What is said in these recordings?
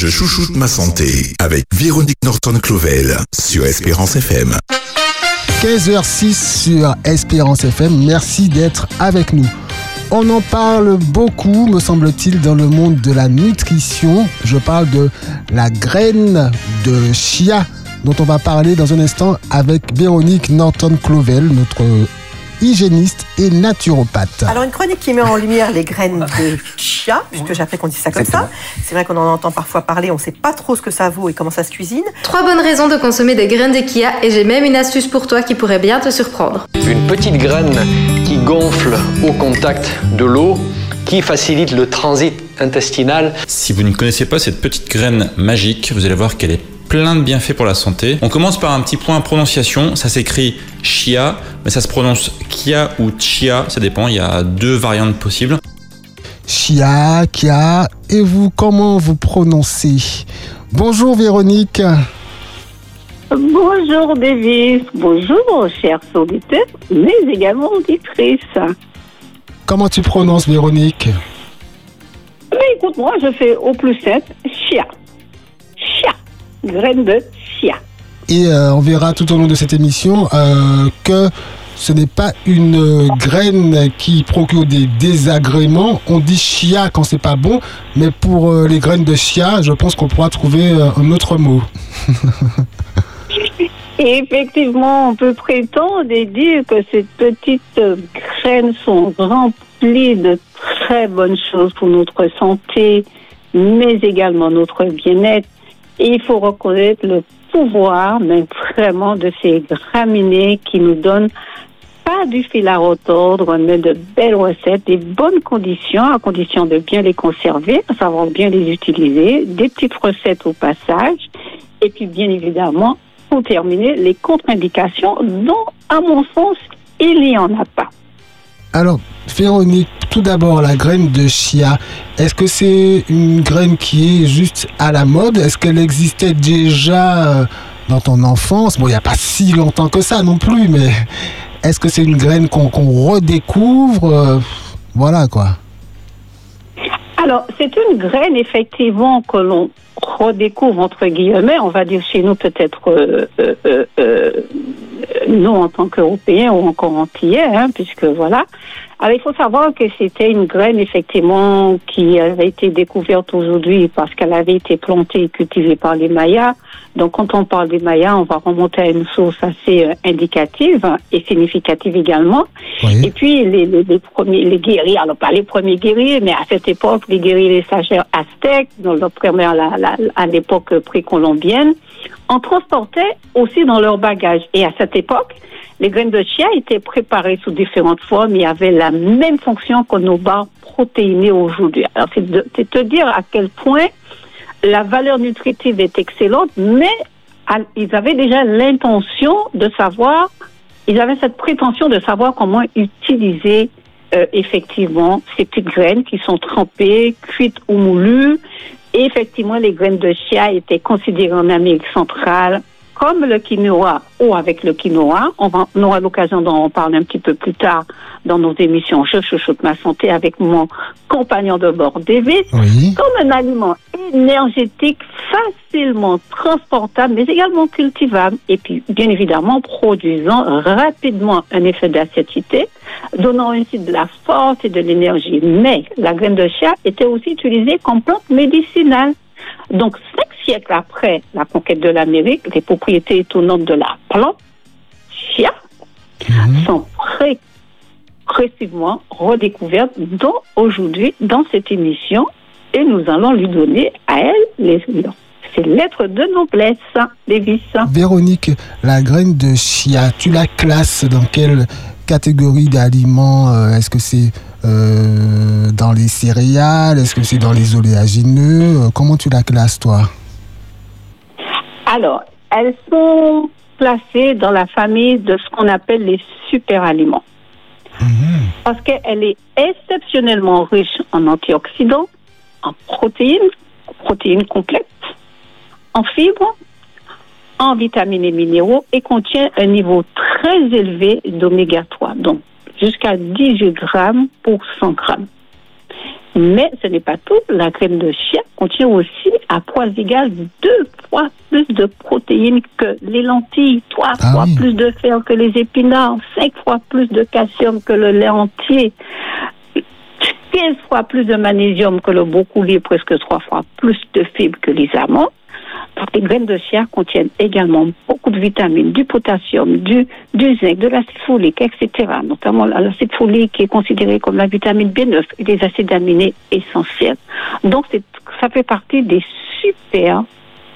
Je chouchoute ma santé avec Véronique Norton-Clovel sur Espérance FM. 15h06 sur Espérance FM. Merci d'être avec nous. On en parle beaucoup, me semble-t-il, dans le monde de la nutrition. Je parle de la graine de chia dont on va parler dans un instant avec Véronique Norton-Clovel, notre hygiéniste et naturopathe. Alors une chronique qui met en lumière les graines de chia, puisque j'ai appris qu'on dit ça comme ça. C'est vrai qu'on en entend parfois parler, on ne sait pas trop ce que ça vaut et comment ça se cuisine. Trois bonnes raisons de consommer des graines de chia et j'ai même une astuce pour toi qui pourrait bien te surprendre. Une petite graine qui gonfle au contact de l'eau qui facilite le transit intestinal. Si vous ne connaissez pas cette petite graine magique, vous allez voir qu'elle est plein de bienfaits pour la santé. On commence par un petit point prononciation. Ça s'écrit chia, mais ça se prononce kia ou chia. Ça dépend. Il y a deux variantes possibles. Chia, kia. Et vous, comment vous prononcez? Bonjour Véronique. Bonjour Davis, bonjour chers auditeurs, mais également auditrices. Comment tu prononces Véronique? Mais écoute, moi je fais au plus simple, chia. Chia graine de chia. Et euh, on verra tout au long de cette émission euh, que ce n'est pas une euh, graine qui procure des désagréments. On dit chia quand c'est pas bon, mais pour les graines de chia, je pense qu'on pourra trouver un autre mot. Et effectivement, on peut prétendre et dire que ces petites graines sont remplies de très bonnes choses pour notre santé, mais également notre bien-être et il faut reconnaître le pouvoir, mais vraiment, de ces graminées qui nous donnent pas du fil à retordre, mais de belles recettes, des bonnes conditions, à condition de bien les conserver, à savoir bien les utiliser, des petites recettes au passage, et puis bien évidemment, pour terminer, les contre-indications dont, à mon sens, il n'y en a pas. Alors, Véronique, tout d'abord, la graine de chia, est-ce que c'est une graine qui est juste à la mode? Est-ce qu'elle existait déjà euh, dans ton enfance? Bon, il n'y a pas si longtemps que ça non plus, mais est-ce que c'est une graine qu'on redécouvre euh, Voilà quoi. Alors, c'est une graine effectivement que l'on redécouvre entre guillemets, on va dire chez nous peut-être euh, nous en tant qu'Européens ou encore antillais, hein, puisque voilà. Alors il faut savoir que c'était une graine effectivement qui avait été découverte aujourd'hui parce qu'elle avait été plantée et cultivée par les Mayas. Donc quand on parle des Mayas, on va remonter à une source assez euh, indicative et significative également. Et puis les, les, premiers, les guerriers, alors pas les premiers guerriers, mais à cette époque, les guerriers les sageurs aztèques, dans leur à l'époque précolombienne, en transportaient aussi dans leur bagage. Et à cette époque, les graines de chia étaient préparées sous différentes formes et avaient la même fonction que nos barres protéinées aujourd'hui. Alors, c'est de, te dire à quel point la valeur nutritive est excellente, mais ils avaient déjà l'intention de savoir, ils avaient cette prétention de savoir comment utiliser euh, effectivement ces petites graines qui sont trempées, cuites ou moulues, effectivement, les graines de chia étaient considérées en Amérique centrale comme le quinoa ou avec le quinoa. On, va, on aura l'occasion d'en parler un petit peu plus tard dans nos émissions Je chuchote ma santé avec mon compagnon de bord, David, comme un aliment énergétique facilement transportable, mais également cultivable, et puis bien évidemment produisant rapidement un effet d'acidité, donnant ainsi de la force et de l'énergie. Mais la graine de chia était aussi utilisée comme plante médicinale. Donc, siècles après la conquête de l'Amérique, les propriétés étonnantes de la plante chia mhm. sont progressivement redécouvertes, dont aujourd'hui, dans cette émission, et nous allons lui donner à elle les ces lettres de noblesse, Lévis. Véronique, la graine de chia, tu la classes dans quelle catégorie d'aliments euh, Est-ce que c'est euh, dans les céréales Est-ce que c'est dans les oléagineux euh, Comment tu la classes, toi? Alors, elles sont placées dans la famille de ce qu'on appelle les superaliments. Mhm. Parce qu'elle est exceptionnellement riche en antioxydants, en protéines, protéines complètes, en fibres, en vitamines et minéraux et contient un niveau très élevé d'oméga 3. Donc, jusqu'à 18 grammes pour 100 grammes. Mais ce n'est pas tout. La graine de chia contient aussi à poids égal deux fois plus de protéines que les lentilles, trois Ah fois oui. plus de fer que les épinards, cinq fois plus de calcium que le lait entier, 15 fois plus de magnésium que le brocoli presque trois fois plus de fibres que les amandes. Les graines de chia contiennent également beaucoup de vitamines, du potassium, du, du zinc, de l'acide folique, etc. Notamment l'acide folique qui est considéré comme la vitamine B9 et des acides aminés essentiels. Donc, ça fait partie des super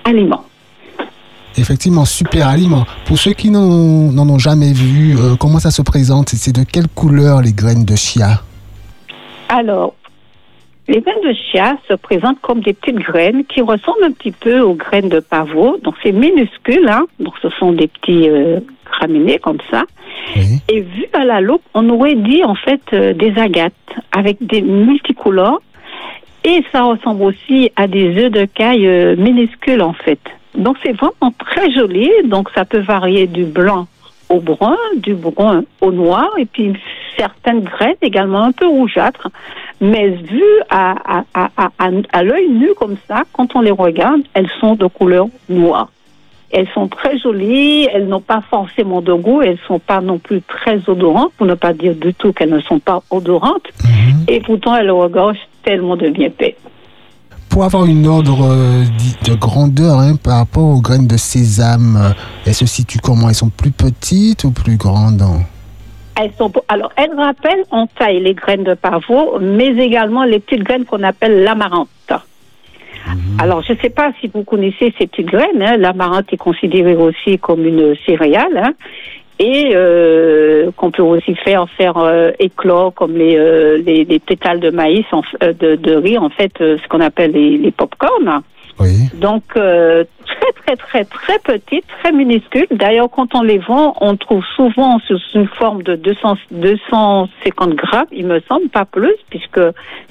aliments. Effectivement, super aliment. Pour ceux qui n'en n'en ont jamais vu, euh, comment ça se présente? C'est de quelle couleur les graines de chia? Alors, les graines de chia se présentent comme des petites graines qui ressemblent un petit peu aux graines de pavot. Donc, c'est minuscule, hein. Donc, ce sont des petits euh, graminées comme ça. Oui. Et vu à la loupe, on aurait dit en fait euh, des agates avec des multicolores. Et ça ressemble aussi à des œufs de caille euh, minuscules en fait. Donc c'est vraiment très joli. Donc ça peut varier du blanc au brun, du brun au noir, et puis certaines graines également un peu rougeâtres. Mais vues à, à, à, à, l'œil nu comme ça, quand on les regarde, elles sont de couleur noire. Elles sont très jolies, elles n'ont pas forcément de goût, elles sont pas non plus très odorantes, pour ne pas dire du tout qu'elles ne sont pas odorantes, Mhm. et pourtant elles regorgent tellement de bienfaits. Pour avoir une ordre euh, de grandeur hein, par rapport aux graines de sésame, euh, elles se situent comment? Elles sont plus petites ou plus grandes hein? Elles sont, alors, elles rappellent en taille les graines de pavot, mais également les petites graines qu'on appelle l'amarante. Alors, je ne sais pas si vous connaissez ces petites graines. Hein. L'amarante est considérée aussi comme une céréale. hein, et euh, qu'on peut aussi faire faire euh, éclore comme les, euh, les, les pétales de maïs, en euh, de, de riz, en fait, ce qu'on appelle les, les pop-corn. Oui. Donc, très, très, très, très petites, très minuscules. D'ailleurs, quand on les vend, on trouve souvent sous une forme de 200, 250 grammes, il me semble, pas plus, puisque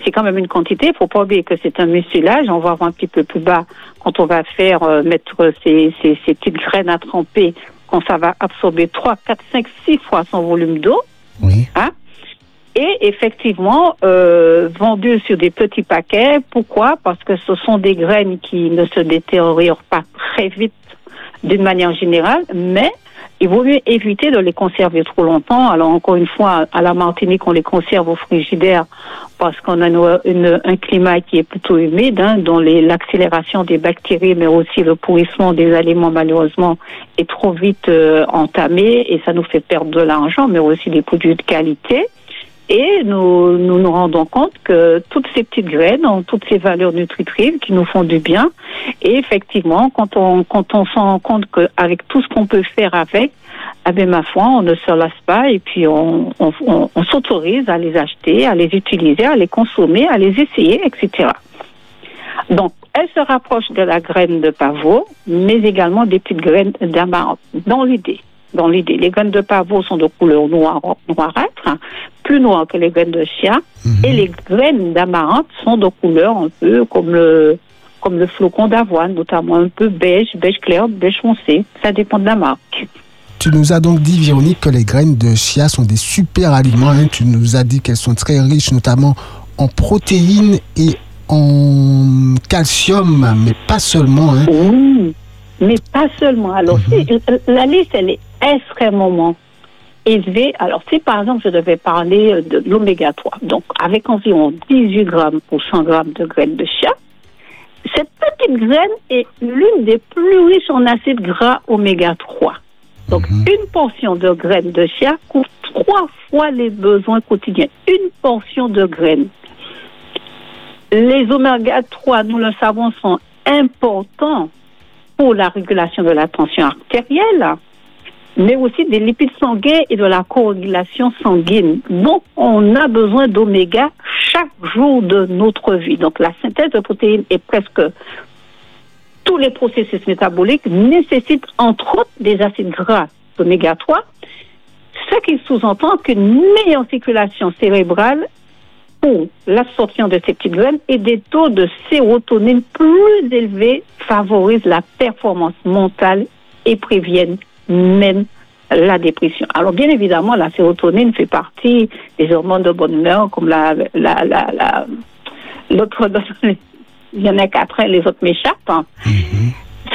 c'est quand même une quantité. Il faut pas oublier que c'est un mucilage. On va voir un petit peu plus bas quand on va faire mettre ces, ces, ces petites graines à tremper, ça va absorber 3, 4, 5, 6 fois son volume d'eau. Oui. Et effectivement, euh, vendues sur des petits paquets. Pourquoi? Parce que ce sont des graines qui ne se détériorent pas très vite d'une manière générale, mais il vaut mieux éviter de les conserver trop longtemps. Alors encore une fois, à la Martinique, on les conserve au frigidaire parce qu'on a une- un climat qui est plutôt humide, hein, dont l'accélération des bactéries, mais aussi le pourrissement des aliments malheureusement est trop vite euh, entamé et ça nous fait perdre de l'argent, mais aussi des produits de qualité. Et nous, nous nous rendons compte que toutes ces petites graines ont toutes ces valeurs nutritives qui nous font du bien. Et effectivement, quand on, quand on se rend compte qu'avec tout ce qu'on peut faire avec, ah ben, ma foi, on ne se lasse pas et puis on, on, on- on s'autorise à les acheter, à les utiliser, à les consommer, à les essayer, etc. Donc, elle se rapproche de la graine de pavot, mais également des petites graines d'amarante, dans l'idée. Dans l'idée, les graines de pavot sont de couleur noire, noirâtre, hein, plus noires que les graines de chia, Mhm. et les graines d'amarante sont de couleur un peu comme le, comme le flocon d'avoine, notamment un peu beige, beige clair, beige foncé. Ça dépend de la marque. Tu nous as donc dit, Véronique, que les graines de chia sont des super aliments. hein. Tu nous as dit qu'elles sont très riches, notamment en protéines et en calcium, mais pas seulement. hein. Oui, mais pas seulement. Alors, Mhm. la liste, elle est extrêmement élevée. Alors, si par exemple, je devais parler de l'oméga 3, donc avec environ 18 grammes pour 100 grammes de graines de chia, cette petite graine est l'une des plus riches en acides gras oméga 3. Donc, Mhm. une portion de graines de chia couvre trois fois les besoins quotidiens. Une portion de graines. Les oméga 3, nous le savons, sont importants pour la régulation de la tension artérielle, mais aussi des lipides sanguins et de la coagulation sanguine. Donc, on a besoin d'oméga chaque jour de notre vie. Donc, la synthèse de protéines est presque tous les processus métaboliques nécessitent entre autres des acides gras d'oméga 3, ce qui sous-entend qu'une meilleure circulation cérébrale pour l'absorption de ces petites graines et des taux de sérotonine plus élevés favorisent la performance mentale et préviennent même la dépression. Alors bien évidemment, la sérotonine fait partie des hormones de bonne humeur comme la, la, la, la, l'autre, il y en a qu'après les autres m'échappent. hein. Mhm.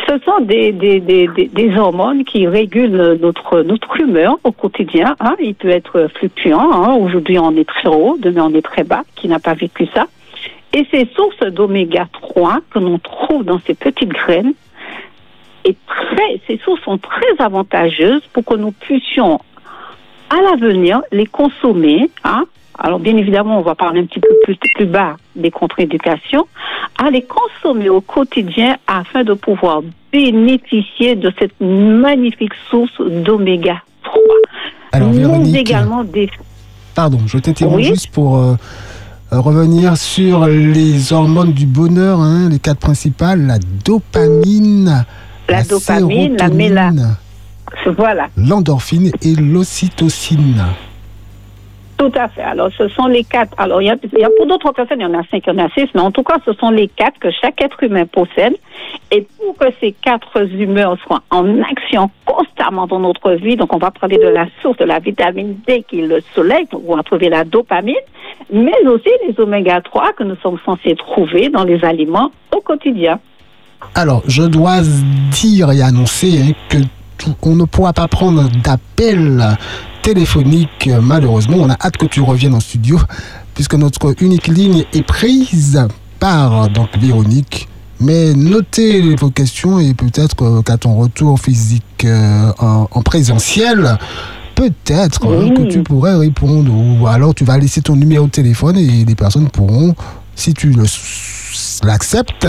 Ce sont des, des, des, des, des hormones qui régulent notre, notre humeur au quotidien. Hein. Il peut être fluctuant. Hein. Aujourd'hui, on est très haut, demain, on est très bas. Qui n'a pas vécu ça? Et ces sources d'oméga 3 que l'on trouve dans ces petites graines, très, ces sources sont très avantageuses pour que nous puissions, à l'avenir, les consommer. Hein. Alors, bien évidemment, on va parler un petit peu plus, plus bas des contre-éducations, à les consommer au quotidien afin de pouvoir bénéficier de cette magnifique source d'oméga 3. Alors, Véronique, également des pardon, je t'interromps Oui. juste pour euh, revenir sur les hormones du bonheur, hein, les quatre principales, la dopamine, La dopamine, la méla- sérotonine, voilà. l'endorphine et l'ocytocine. Tout à fait. Alors, ce sont les quatre. Alors, il y a, il y a pour d'autres personnes, il y en a cinq, il y en a six, mais en tout cas, ce sont les quatre que chaque être humain possède. Et pour que ces quatre humeurs soient en action constamment dans notre vie, donc on va parler de la source de la vitamine D qui est le soleil, donc on va trouver la dopamine, mais aussi les oméga 3 que nous sommes censés trouver dans les aliments au quotidien. Alors, je dois dire et annoncer hein, que tout- on ne pourra pas prendre d'appel téléphonique. Malheureusement, on a hâte que tu reviennes en studio, puisque notre unique ligne est prise par donc Véronique. Mais notez vos questions et peut-être euh, qu'à ton retour physique euh, en, en présentiel, peut-être Oui. que tu pourrais répondre. Ou alors tu vas laisser ton numéro de téléphone et les personnes pourront, si tu l'acceptes,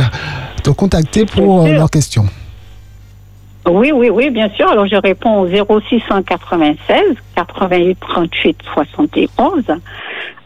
te contacter pour euh, leurs questions. Oui, oui, oui, bien sûr. Alors, je réponds au 0696 88 38 71.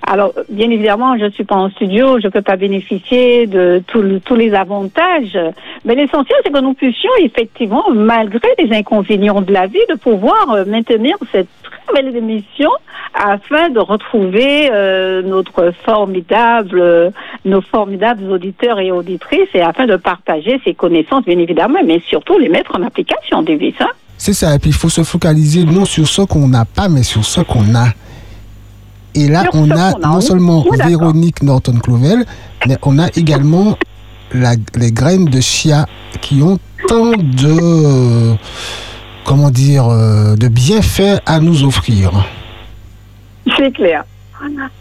Alors, bien évidemment, je ne suis pas en studio, je ne peux pas bénéficier de le- tous les avantages. Mais l'essentiel, c'est que nous puissions, effectivement, malgré les inconvénients de la vie, de pouvoir euh, maintenir cette très belle émission afin de retrouver euh, notre formidable, euh, nos formidables auditeurs et auditrices et afin de partager ces connaissances, bien évidemment, mais surtout les mettre en application, Davis. Hein? C'est ça, et puis il faut se focaliser non sur ce qu'on n'a pas, mais sur ce qu'on a. Et là, on a qu'on a, non seulement Oui. Véronique Norton-Clovel, mais on a également la- les graines de chia qui ont tant de, comment dire, euh, de bienfaits à nous offrir. C'est clair.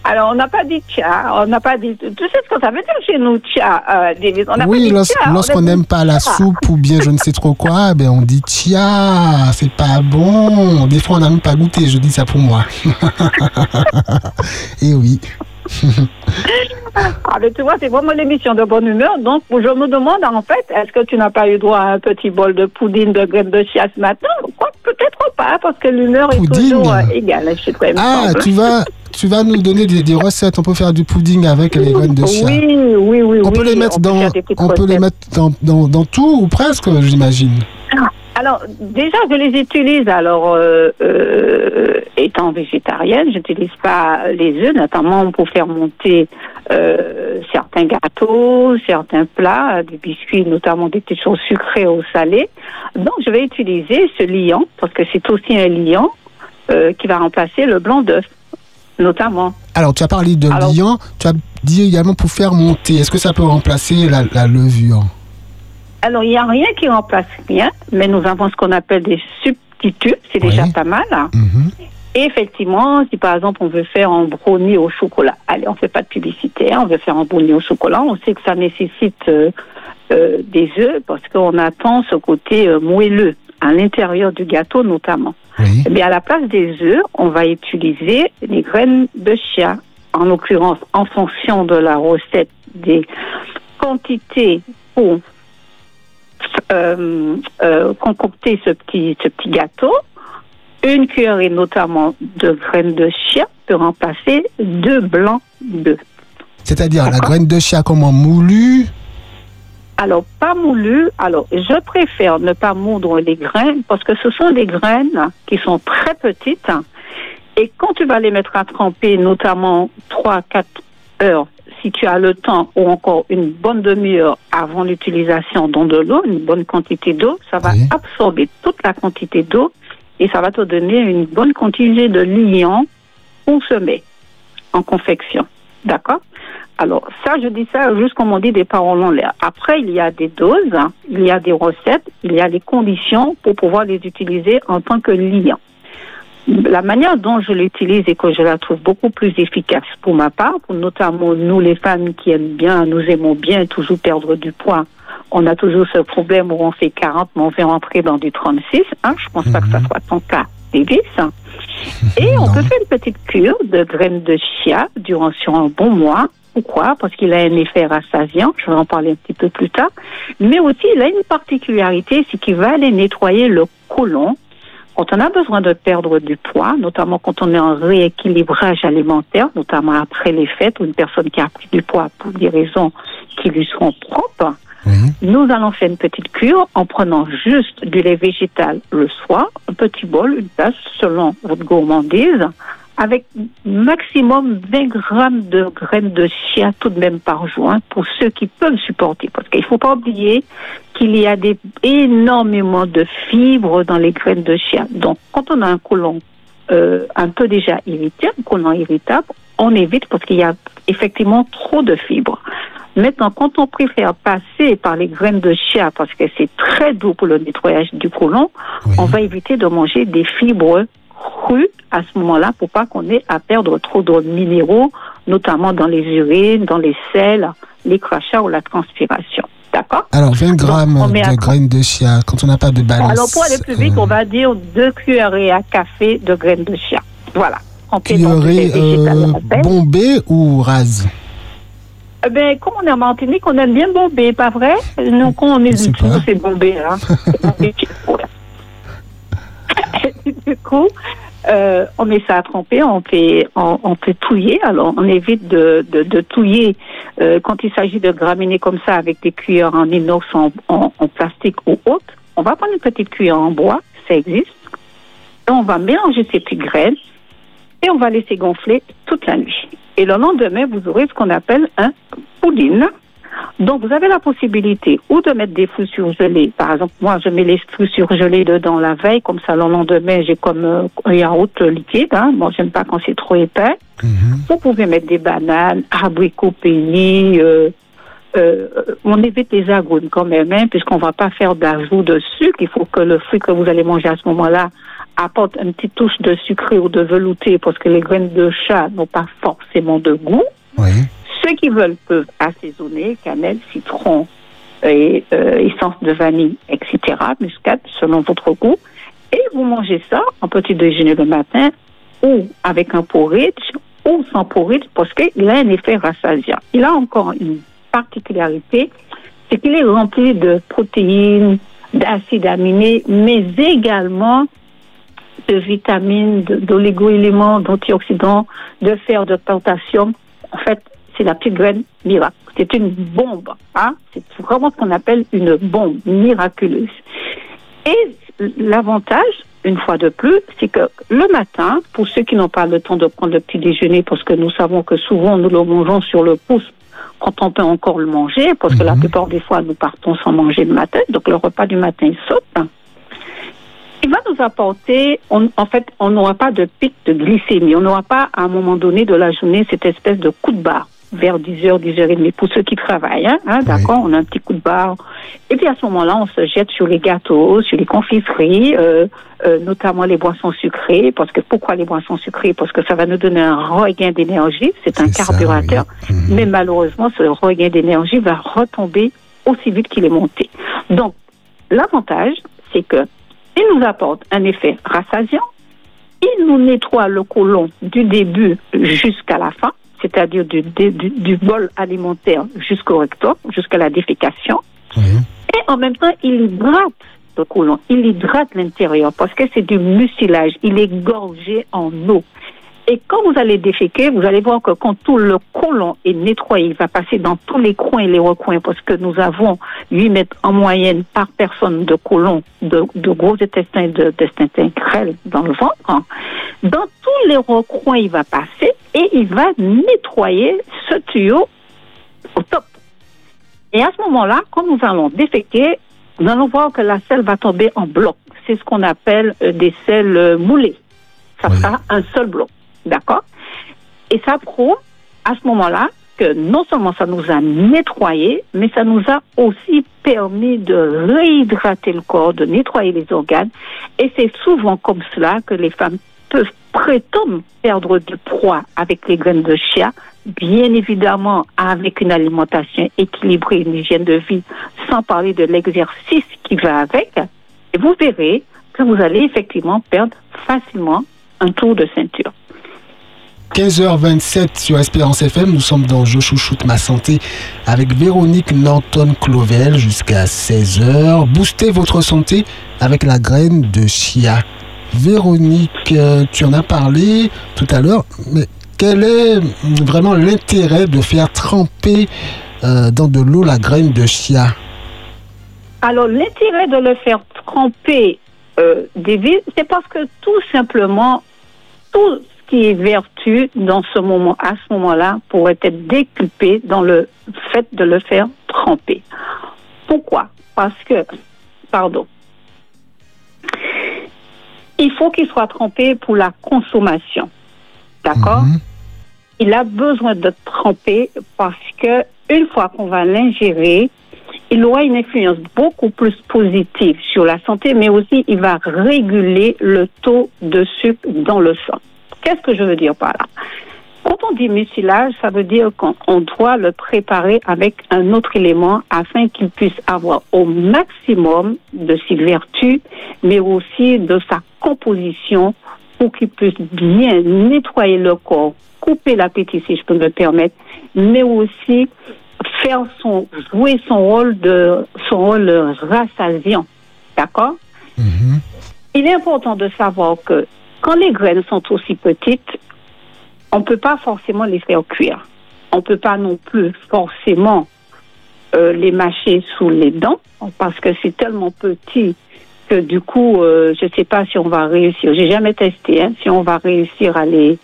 Alors, on n'a pas dit tcha, on n'a pas dit. Tu sais ce que ça veut dire chez nous, tcha, euh, Davis On pas Oui, dit tcha, lorsqu'on n'aime pas la tcha. soupe ou bien je ne sais trop quoi, ben on dit chia, c'est pas bon. Des fois, on n'a même pas goûté, je dis ça pour moi. Et oui. Ah, mais tu vois, c'est vraiment l'émission de bonne humeur. Donc, je me demande, en fait, est-ce que tu n'as pas eu droit à un petit bol de poudine de graines de chia ce matin Peut-être pas, parce que l'humeur est toujours euh, égale chez toi, Ah, tu vas, tu vas nous donner des, des recettes. On peut faire du pudding avec les graines de chia. Oui, oui, oui. on oui, peut les mettre dans, on peut les mettre dans, dans, dans tout ou presque, j'imagine. Alors, déjà, je les utilise. Alors, euh, euh, étant végétarienne, je n'utilise pas les œufs, notamment pour faire monter euh, certains gâteaux, certains plats, des biscuits, notamment des petites choses sucrées ou salées. Donc, je vais utiliser ce liant, parce que c'est aussi un liant euh, qui va remplacer le blanc d'œuf, notamment. Alors, tu as parlé de Alors- liant. Tu as dit également pour faire monter. Est-ce que ça peut remplacer la, la levure? Alors, il n'y a rien qui remplace rien, mais nous avons ce qu'on appelle des substituts. C'est déjà pas mal. hein. Mhm. Et effectivement, si par exemple on veut faire un brownie au chocolat, allez, on fait pas de publicité, hein, on veut faire un brownie au chocolat, on sait que ça nécessite euh, euh, des œufs parce qu'on attend ce côté euh, moelleux à l'intérieur du gâteau notamment. Oui. Eh à la place des œufs, on va utiliser les graines de chia, en l'occurrence en fonction de la recette des quantités pour euh, euh, concocter ce petit, ce petit gâteau. Une cuillerée notamment de graines de chia peut remplacer deux blancs d'œufs. C'est-à-dire la graine de chia comment moulue. Alors, pas moulu. Alors, je préfère ne pas moudre les graines parce que ce sont des graines qui sont très petites. Et quand tu vas les mettre à tremper, notamment 3-4 heures, si tu as le temps ou encore une bonne demi-heure avant l'utilisation dans de l'eau, une bonne quantité d'eau, ça va Oui. absorber toute la quantité d'eau et ça va te donner une bonne quantité de liant consommé en confection. D'accord? Alors, ça, je dis ça juste comme on dit des paroles en l'air. Après, il y a des doses, hein, il y a des recettes, il y a les conditions pour pouvoir les utiliser en tant que liant. La manière dont je l'utilise et que je la trouve beaucoup plus efficace pour ma part, pour notamment nous les femmes qui aiment bien, nous aimons bien toujours perdre du poids, on a toujours ce problème où on fait 40 mais on fait rentrer dans du 36. Hein, je pense pas que ça soit ton cas, Davis. Et on peut faire une petite cure de graines de chia durant sur un bon mois. Pourquoi? Parce qu'il a un effet rassasiant, je vais en parler un petit peu plus tard. Mais aussi, il a une particularité, c'est qu'il va aller nettoyer le côlon. Quand on a besoin de perdre du poids, notamment quand on est en rééquilibrage alimentaire, notamment après les fêtes, ou une personne qui a pris du poids pour des raisons qui lui sont propres, nous allons faire une petite cure en prenant juste du lait végétal le soir, un petit bol, une tasse selon votre gourmandise, avec maximum 20 grammes de graines de chia tout de même par jour hein, pour ceux qui peuvent supporter. Parce qu'il ne faut pas oublier qu'il y a des, énormément de fibres dans les graines de chia. Donc, quand on a un côlon euh, un peu déjà irrité, un côlon irritable, on évite parce qu'il y a effectivement trop de fibres. Maintenant, quand on préfère passer par les graines de chia parce que c'est très doux pour le nettoyage du côlon, on va éviter de manger des fibres crues à ce moment-là pour pas qu'on ait à perdre trop de minéraux, notamment dans les urines, dans les sels, les crachats ou la transpiration. D'accord? Alors, 20 grammes de graines de chia, quand on n'a pas de balance. Alors, pour aller plus vite, on va dire deux cuillerées à café de graines de chia. Voilà. Cuillerée euh, bombée ou rase? Eh ben, comme on est en Martinique, on aime bien bomber, pas vrai? Nous, quand on est du tout, c'est bomber. Hein. du coup, euh, on met ça à tremper, on fait, on, on fait touiller. Alors, on évite de, de, touiller euh, quand il s'agit de graminées comme ça avec des cuillères en inox, en, en, plastique ou autre. On va prendre une petite cuillère en bois, ça existe. On va mélanger ces petites graines et on va laisser gonfler toute la nuit. Et le lendemain, vous aurez ce qu'on appelle un pudding. Donc, vous avez la possibilité ou de mettre des fruits surgelés. Par exemple, moi, je mets les fruits surgelés dedans la veille, comme ça, le lendemain, j'ai comme euh, un yaourt liquide. Hein. Moi, j'aime pas quand c'est trop épais. Mhm. Vous pouvez mettre des bananes, abricots pays. Euh, euh, on évite les agrumes quand même, hein, puisqu'on va pas faire d'ajout de sucre. Il faut que le fruit que vous allez manger à ce moment-là apporte une petite touche de sucré ou de velouté parce que les graines de chat n'ont pas forcément de goût. Ceux qui veulent peuvent assaisonner cannelle, citron et euh, essence de vanille, etc., muscade, selon votre goût. Et vous mangez ça en petit déjeuner le matin ou avec un porridge ou sans porridge parce qu'il a un effet rassasiant. Il a encore une particularité, c'est qu'il est rempli de protéines, d'acides aminés, mais également de vitamines, d'oligo-éléments, d'antioxydants, de fer, de potassium. En fait, c'est la petite graine miracle. C'est une bombe. Hein? C'est vraiment ce qu'on appelle une bombe miraculeuse. Et l'avantage, une fois de plus, c'est que le matin, pour ceux qui n'ont pas le temps de prendre le petit déjeuner, parce que nous savons que souvent nous le mangeons sur le pouce quand on peut encore le manger, parce que la mhm. plupart des fois nous partons sans manger le matin, donc le repas du matin saute il va nous apporter, en fait, on n'aura pas de pic de glycémie. On n'aura pas, à un moment donné de la journée, cette espèce de coup de barre vers 10h, 10h30 pour ceux qui travaillent. Hein, hein D'accord On a un petit coup de barre. Et puis à ce moment-là, on se jette sur les gâteaux, sur les confiseries, euh, euh, notamment les boissons sucrées. Parce que pourquoi les boissons sucrées? Parce que ça va nous donner un regain d'énergie. C'est un carburateur. Mhm. Mais malheureusement, ce regain d'énergie va retomber aussi vite qu'il est monté. Donc, l'avantage, c'est que il nous apporte un effet rassasiant. Il nous nettoie le côlon du début jusqu'à la fin, c'est-à-dire du, du, bol alimentaire jusqu'au rectum, jusqu'à la défécation. Et en même temps, il hydrate le côlon, il hydrate l'intérieur parce que c'est du mucilage. Il est gorgé en eau. Et quand vous allez déféquer, vous allez voir que quand tout le côlon est nettoyé, il va passer dans tous les coins et les recoins parce que nous avons 8 mètres en moyenne par personne de côlon, de, gros intestins et d'intestins grêles dans le ventre. Dans tous les recoins, il va passer et il va nettoyer ce tuyau au top. Et à ce moment-là, quand nous allons déféquer, nous allons voir que la selle va tomber en bloc. C'est ce qu'on appelle euh, des selles euh, moulées. Ça sera un seul bloc. D'accord Et ça prouve, à ce moment-là, que non seulement ça nous a nettoyé, mais ça nous a aussi permis de réhydrater le corps, de nettoyer les organes. Et c'est souvent comme cela que les femmes peuvent prétendre perdre du poids avec les graines de chia, bien évidemment avec une alimentation équilibrée, une hygiène de vie, sans parler de l'exercice qui va avec. Et vous verrez que vous allez effectivement perdre facilement un tour de ceinture. 15h27 sur Espérance FM, nous sommes dans Je chouchoute ma santé avec Véronique Norton-Clovel jusqu'à 16h. Boostez votre santé avec la graine de chia. Véronique, euh, tu en as parlé tout à l'heure, mais quel est vraiment l'intérêt de faire tremper euh, dans de l'eau la graine de chia? Alors, l'intérêt de le faire tremper euh, c'est parce que tout simplement, tout qui est vertu dans ce moment, à ce moment-là, pourrait être déculpé dans le fait de le faire tremper. Pourquoi? Parce que, pardon, il faut qu'il soit trempé pour la consommation. D'accord? Mhm. Il a besoin de tremper parce que une fois qu'on va l'ingérer, il aura une influence beaucoup plus positive sur la santé, mais aussi il va réguler le taux de sucre dans le sang. Qu'est-ce que je veux dire par là? Quand on dit mucilage, ça veut dire qu'on on doit le préparer avec un autre élément afin qu'il puisse avoir au maximum de ses vertus, mais aussi de sa composition pour qu'il puisse bien nettoyer le corps, couper l'appétit si je peux me permettre, mais aussi faire son jouer son rôle de son rôle rassasiant. D'accord? Mhm. Il est important de savoir que quand les graines sont aussi petites, on ne peut pas forcément les faire cuire. On ne peut pas non plus forcément euh, les mâcher sous les dents parce que c'est tellement petit que du coup, euh, je ne sais pas si on va réussir. J'ai jamais testé hein, si on va réussir à les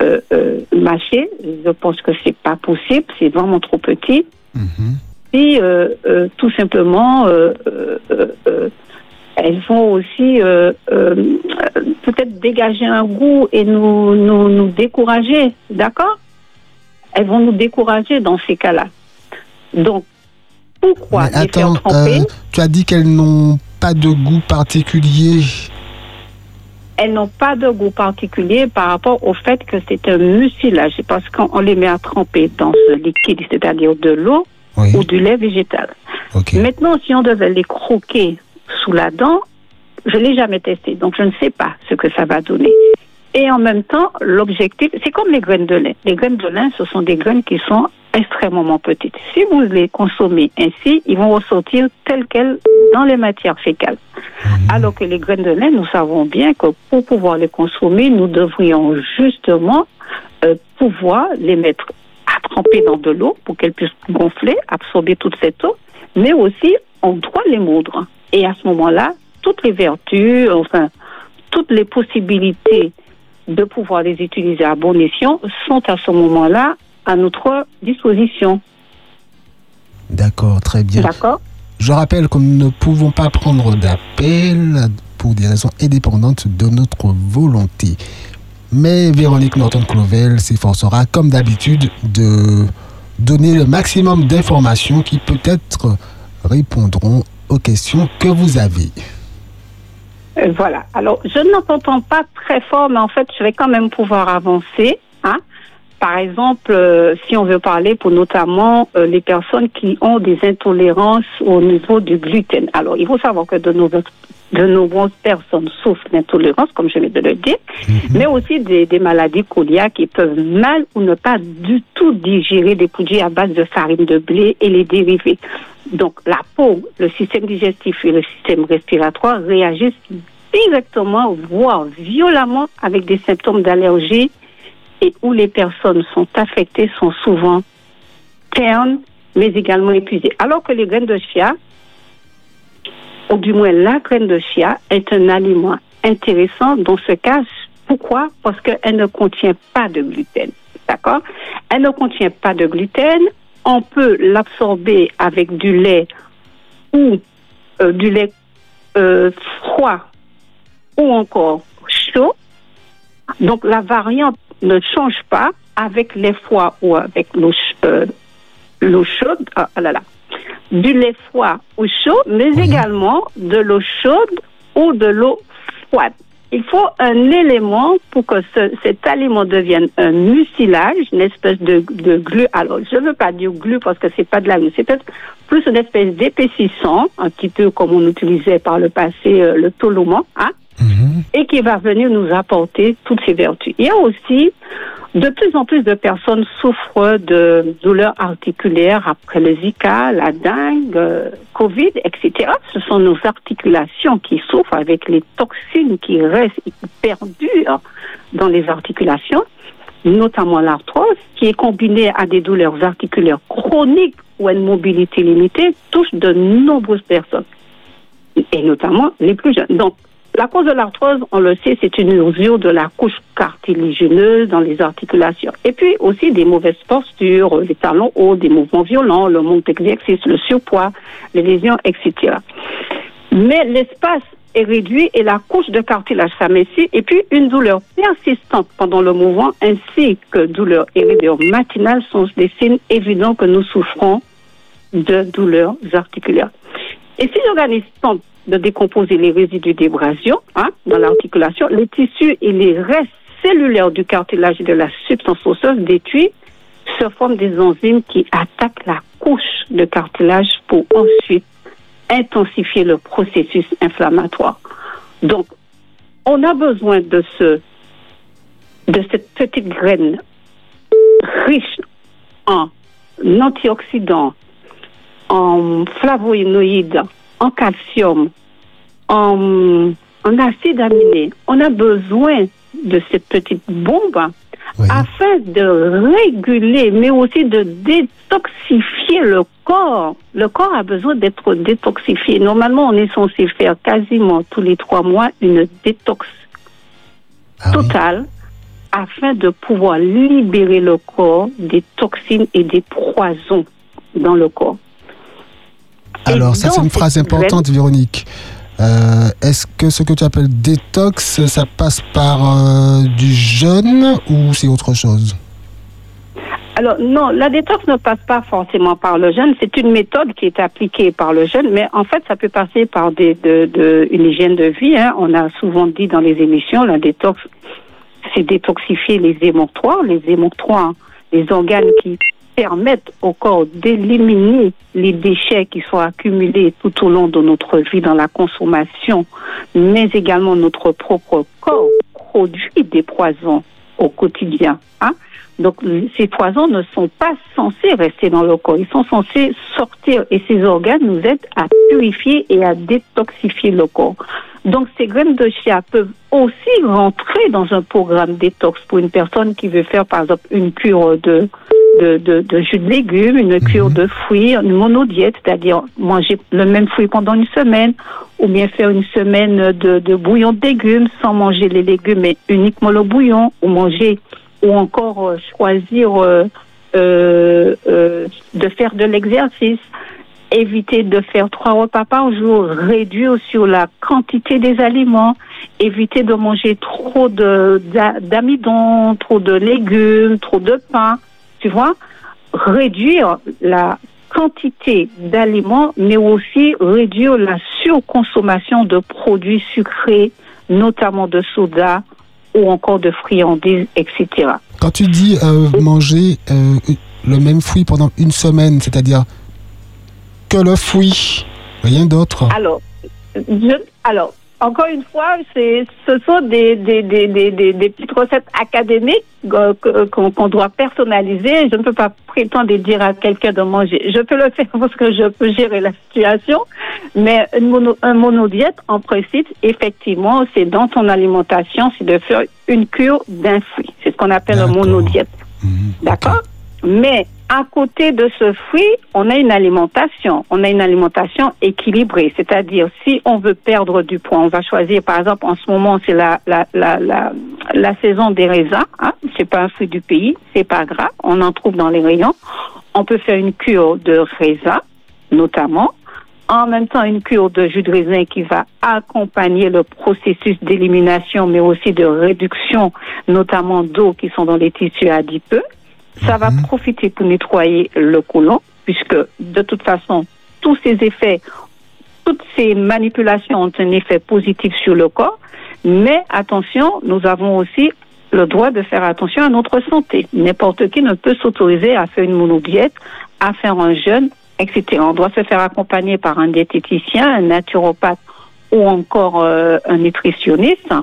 euh, euh, mâcher. Je pense que c'est pas possible. C'est vraiment trop petit. Mhm. Et euh, euh, tout simplement, elles vont aussi euh, euh, peut-être dégager un goût et nous, nous, nous décourager, d'accord? Elles vont nous décourager dans ces cas-là. Donc, pourquoi Mais les faire tremper euh, tu as dit qu'elles n'ont pas de goût particulier. Elles n'ont pas de goût particulier par rapport au fait que c'est un mucilage, parce qu'on les met à tremper dans ce liquide, c'est-à-dire de l'eau Oui, ou du lait végétal. Maintenant, si on devait les croquer sous la dent, je l'ai jamais testé, donc je ne sais pas ce que ça va donner. Et en même temps, l'objectif, c'est comme les graines de lin. Les graines de lin, ce sont des graines qui sont extrêmement petites. Si vous les consommez ainsi, ils vont ressortir telles quelles dans les matières fécales. Alors que les graines de lin, nous savons bien que pour pouvoir les consommer, nous devrions justement euh, pouvoir les mettre à tremper dans de l'eau pour qu'elles puissent gonfler, absorber toute cette eau, mais aussi on doit les moudre. Et à ce moment-là, toutes les vertus, enfin, toutes les possibilités de pouvoir les utiliser à bon escient sont à ce moment-là à notre disposition. D'accord, très bien. D'accord Je rappelle que nous ne pouvons pas prendre d'appel pour des raisons indépendantes de notre volonté. Mais Véronique Norton-Clovel s'efforcera, comme d'habitude, de donner le maximum d'informations qui peut-être répondront questions que vous avez. Euh, Voilà. Alors, je n'entends pas très fort, mais en fait, je vais quand même pouvoir avancer. Hein. Par exemple, euh, si on veut parler pour notamment euh, les personnes qui ont des intolérances au niveau du gluten. Alors, il faut savoir que de, nombreuses- de nombreuses personnes souffrent d'intolérance, comme je viens de le dire, mais aussi des, des maladies cœliaques qui peuvent mal ou ne pas du tout digérer des produits à base de farine de blé et les dérivés. Donc, la peau, le système digestif et le système respiratoire réagissent directement, voire violemment, avec des symptômes d'allergie et où les personnes sont affectées sont souvent ternes, mais également épuisées. Alors que les graines de chia, ou du moins la graine de chia, est un aliment intéressant dans ce cas. Pourquoi? Parce qu'elle ne contient pas de gluten. D'accord? Elle ne contient pas de gluten. On peut l'absorber avec du lait ou euh, du lait euh, froid ou encore chaud. Donc la variante ne change pas avec lait froid ou avec l'eau euh, chaude, ah, ah là là, du lait froid ou chaud, mais également de l'eau chaude ou de l'eau froide. Il faut un élément pour que ce- cet aliment devienne un mucilage, une espèce de, de glu. Alors, je ne veux pas dire glu parce que c'est pas de la glu, c'est peut-être plus une espèce d'épaississant, un petit peu comme on utilisait par le passé euh, le toloma, hein, Mhm. et qui va venir nous apporter toutes ces vertus. Il y a aussi de plus en plus de personnes souffrent de douleurs articulaires après le Zika, la dengue, euh, Covid, etc. Ce sont nos articulations qui souffrent avec les toxines qui restent et qui perdurent dans les articulations, notamment l'arthrose, qui est combinée à des douleurs articulaires chroniques ou à une mobilité limitée, touche de nombreuses personnes et notamment les plus jeunes. Donc, la cause de l'arthrose, on le sait, c'est une usure de la couche cartilagineuse dans les articulations. Et puis aussi des mauvaises postures, les talons hauts, des mouvements violents, le manque d'exercice, le surpoids, les lésions, etc. Mais l'espace est réduit et la couche de cartilage s'amincit et puis une douleur persistante pendant le mouvement ainsi que douleur et rigueur matinale sont des signes évidents que nous souffrons de douleurs articulaires. Et si l'organisme de décomposer les résidus d'abrasion hein, dans l'articulation, les tissus et les restes cellulaires du cartilage et de la substance osseuse détruits se forment des enzymes qui attaquent la couche de cartilage pour ensuite intensifier le processus inflammatoire. Donc, on a besoin de ce de cette petite graine riche en antioxydants, en flavonoïdes, en calcium, en, en acide aminé. On a besoin de cette petite bombe Oui. afin de réguler, mais aussi de détoxifier le corps. Le corps a besoin d'être détoxifié. Normalement, on est censé faire quasiment tous les trois mois une détox Ah oui. totale afin de pouvoir libérer le corps des toxines et des poisons dans le corps. Alors, ça, c'est une phrase importante, Véronique. Euh, Est-ce que ce que tu appelles détox, ça passe par euh, du jeûne ou c'est autre chose? Alors non, la détox ne passe pas forcément par le jeûne. C'est une méthode qui est appliquée par le jeûne, mais en fait, ça peut passer par des, de, de- une hygiène de vie. hein. On a souvent dit dans les émissions, la détox, c'est détoxifier les émonctoires. Les émonctoires, les organes qui permettent au corps d'éliminer les déchets qui sont accumulés tout au long de notre vie dans la consommation, mais également notre propre corps produit des poisons au quotidien. Hein? Donc, ces poisons ne sont pas censés rester dans le corps. Ils sont censés sortir et ces organes nous aident à purifier et à détoxifier le corps. Donc, ces graines de chia peuvent aussi rentrer dans un programme détox pour une personne qui veut faire, par exemple, une cure de, de, de, de jus de légumes, une cure de fruits, une monodiète, c'est-à-dire manger le même fruit pendant une semaine, ou bien faire une semaine de, de bouillon de légumes sans manger les légumes, mais uniquement le bouillon, ou manger ou encore euh, choisir euh, euh, euh, de faire de l'exercice, éviter de faire trois repas par jour, réduire sur la quantité des aliments, éviter de manger trop de d'a- d'amidon, trop de légumes, trop de pain, tu vois, réduire la quantité d'aliments, mais aussi réduire la surconsommation de produits sucrés, notamment de soda ou encore de friandises, etc. Quand tu dis euh, manger euh, le même fruit pendant une semaine, c'est-à-dire que le fruit, rien d'autre. Alors, je, alors, encore une fois, c'est, ce sont des, des, des, des, des, petites recettes académiques euh, que- qu'on, qu'on doit personnaliser. Je ne peux pas prétendre dire à quelqu'un de manger. Je peux le faire parce que je peux gérer la situation, mais une mono, un monodiète, en principe, effectivement, c'est dans ton alimentation, c'est de faire une cure d'un fruit. C'est ce qu'on appelle un monodiète. Mhm, D'accord Mais à côté de ce fruit, on a une alimentation. On a une alimentation équilibrée. C'est-à-dire, si on veut perdre du poids, on va choisir, par exemple, en ce moment, c'est la, la, la, la, la saison des raisins. Hein? C'est pas un fruit du pays, c'est pas grave. On en trouve dans les rayons. On peut faire une cure de raisins, notamment. en même temps une cure de jus de raisin qui va accompagner le processus d'élimination, mais aussi de réduction, notamment d'eau qui sont dans les tissus adipeux. Ça va profiter pour nettoyer le côlon, puisque de toute façon, tous ces effets, toutes ces manipulations ont un effet positif sur le corps. Mais attention, nous avons aussi le droit de faire attention à notre santé. N'importe qui ne peut s'autoriser à faire une monodiète, à faire un jeûne, etc. On doit se faire accompagner par un diététicien, un naturopathe ou encore euh, un nutritionniste.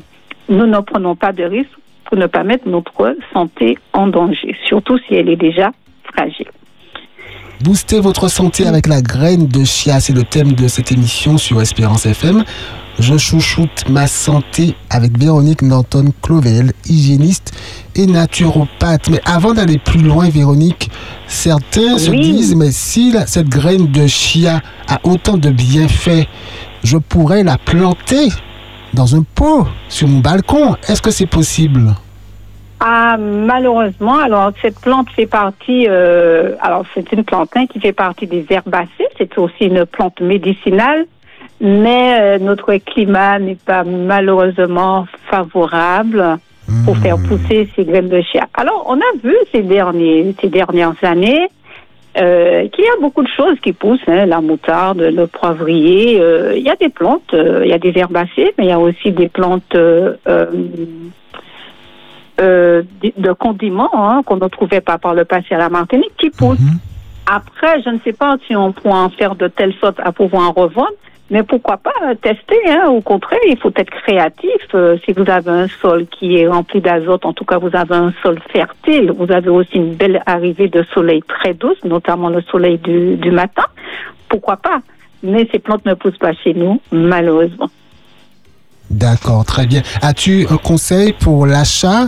Nous ne prenons pas de risque pour ne pas mettre notre santé en danger, surtout si elle est déjà fragile. Booster votre santé avec la graine de chia, c'est le thème de cette émission sur Espérance FM. Je chouchoute ma santé avec Véronique Norton Clovel, hygiéniste et naturopathe. Mais avant d'aller plus loin, Véronique, certains se disent, mais si la- cette graine de chia a autant de bienfaits, je pourrais la planter dans un pot sur mon balcon. Est-ce que c'est possible? Ah, malheureusement, alors cette plante fait partie, euh, alors c'est une plante hein, qui fait partie des herbacées, c'est aussi une plante médicinale, mais euh, notre climat n'est pas malheureusement favorable pour faire pousser ces graines de chia. Alors, on a vu ces, derniers, ces dernières années euh, qu'il y a beaucoup de choses qui poussent, hein, la moutarde, le poivrier. euh, il y a des plantes, euh, il y a des herbacées, mais il y a aussi des plantes euh, euh, euh, de, condiments hein, qu'on ne trouvait pas par le passé à la Martinique qui poussent. Après, je ne sais pas si on pourra en faire de telle sorte à pouvoir en revendre, mais pourquoi pas tester. Hein, au contraire, il faut être créatif. Euh, si vous avez un sol qui est rempli d'azote, en tout cas, vous avez un sol fertile. Vous avez aussi une belle arrivée de soleil très douce, notamment le soleil du, du matin. Pourquoi pas? Mais ces plantes ne poussent pas chez nous, malheureusement. D'accord, très bien. As-tu un conseil pour l'achat?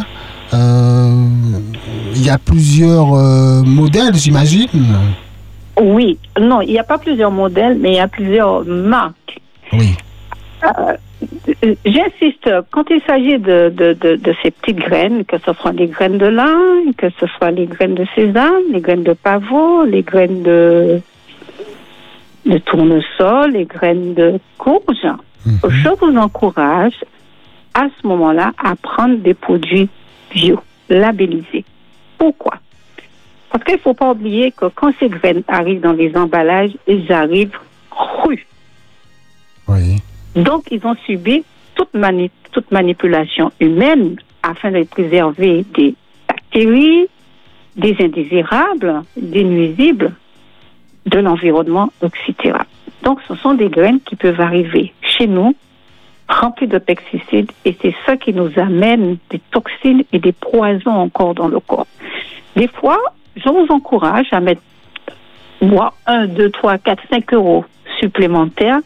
Euh, Il y a plusieurs euh, modèles, j'imagine. Oui, non, il n'y a pas plusieurs modèles, mais il y a plusieurs marques. Oui. Euh, J'insiste, quand il s'agit de, de, de, de ces petites graines, que ce soit les graines de lin, que ce soit les graines de sésame, les graines de pavot, les graines de, de tournesol, les graines de courge, je vous encourage à ce moment-là à prendre des produits bio, labellisés. Pourquoi? Parce qu'il ne faut pas oublier que quand ces graines arrivent dans les emballages, elles arrivent crues. Oui. Donc, ils ont subi toute, mani- toute manipulation humaine afin de préserver des bactéries, des indésirables, des nuisibles de l'environnement, etc. Donc, ce sont des graines qui peuvent arriver chez nous remplies de pesticides et c'est ça qui nous amène des toxines et des poisons encore dans le corps. Des fois, je vous encourage à mettre moi, 1, 2, 3, 4, 5 euros supplémentaires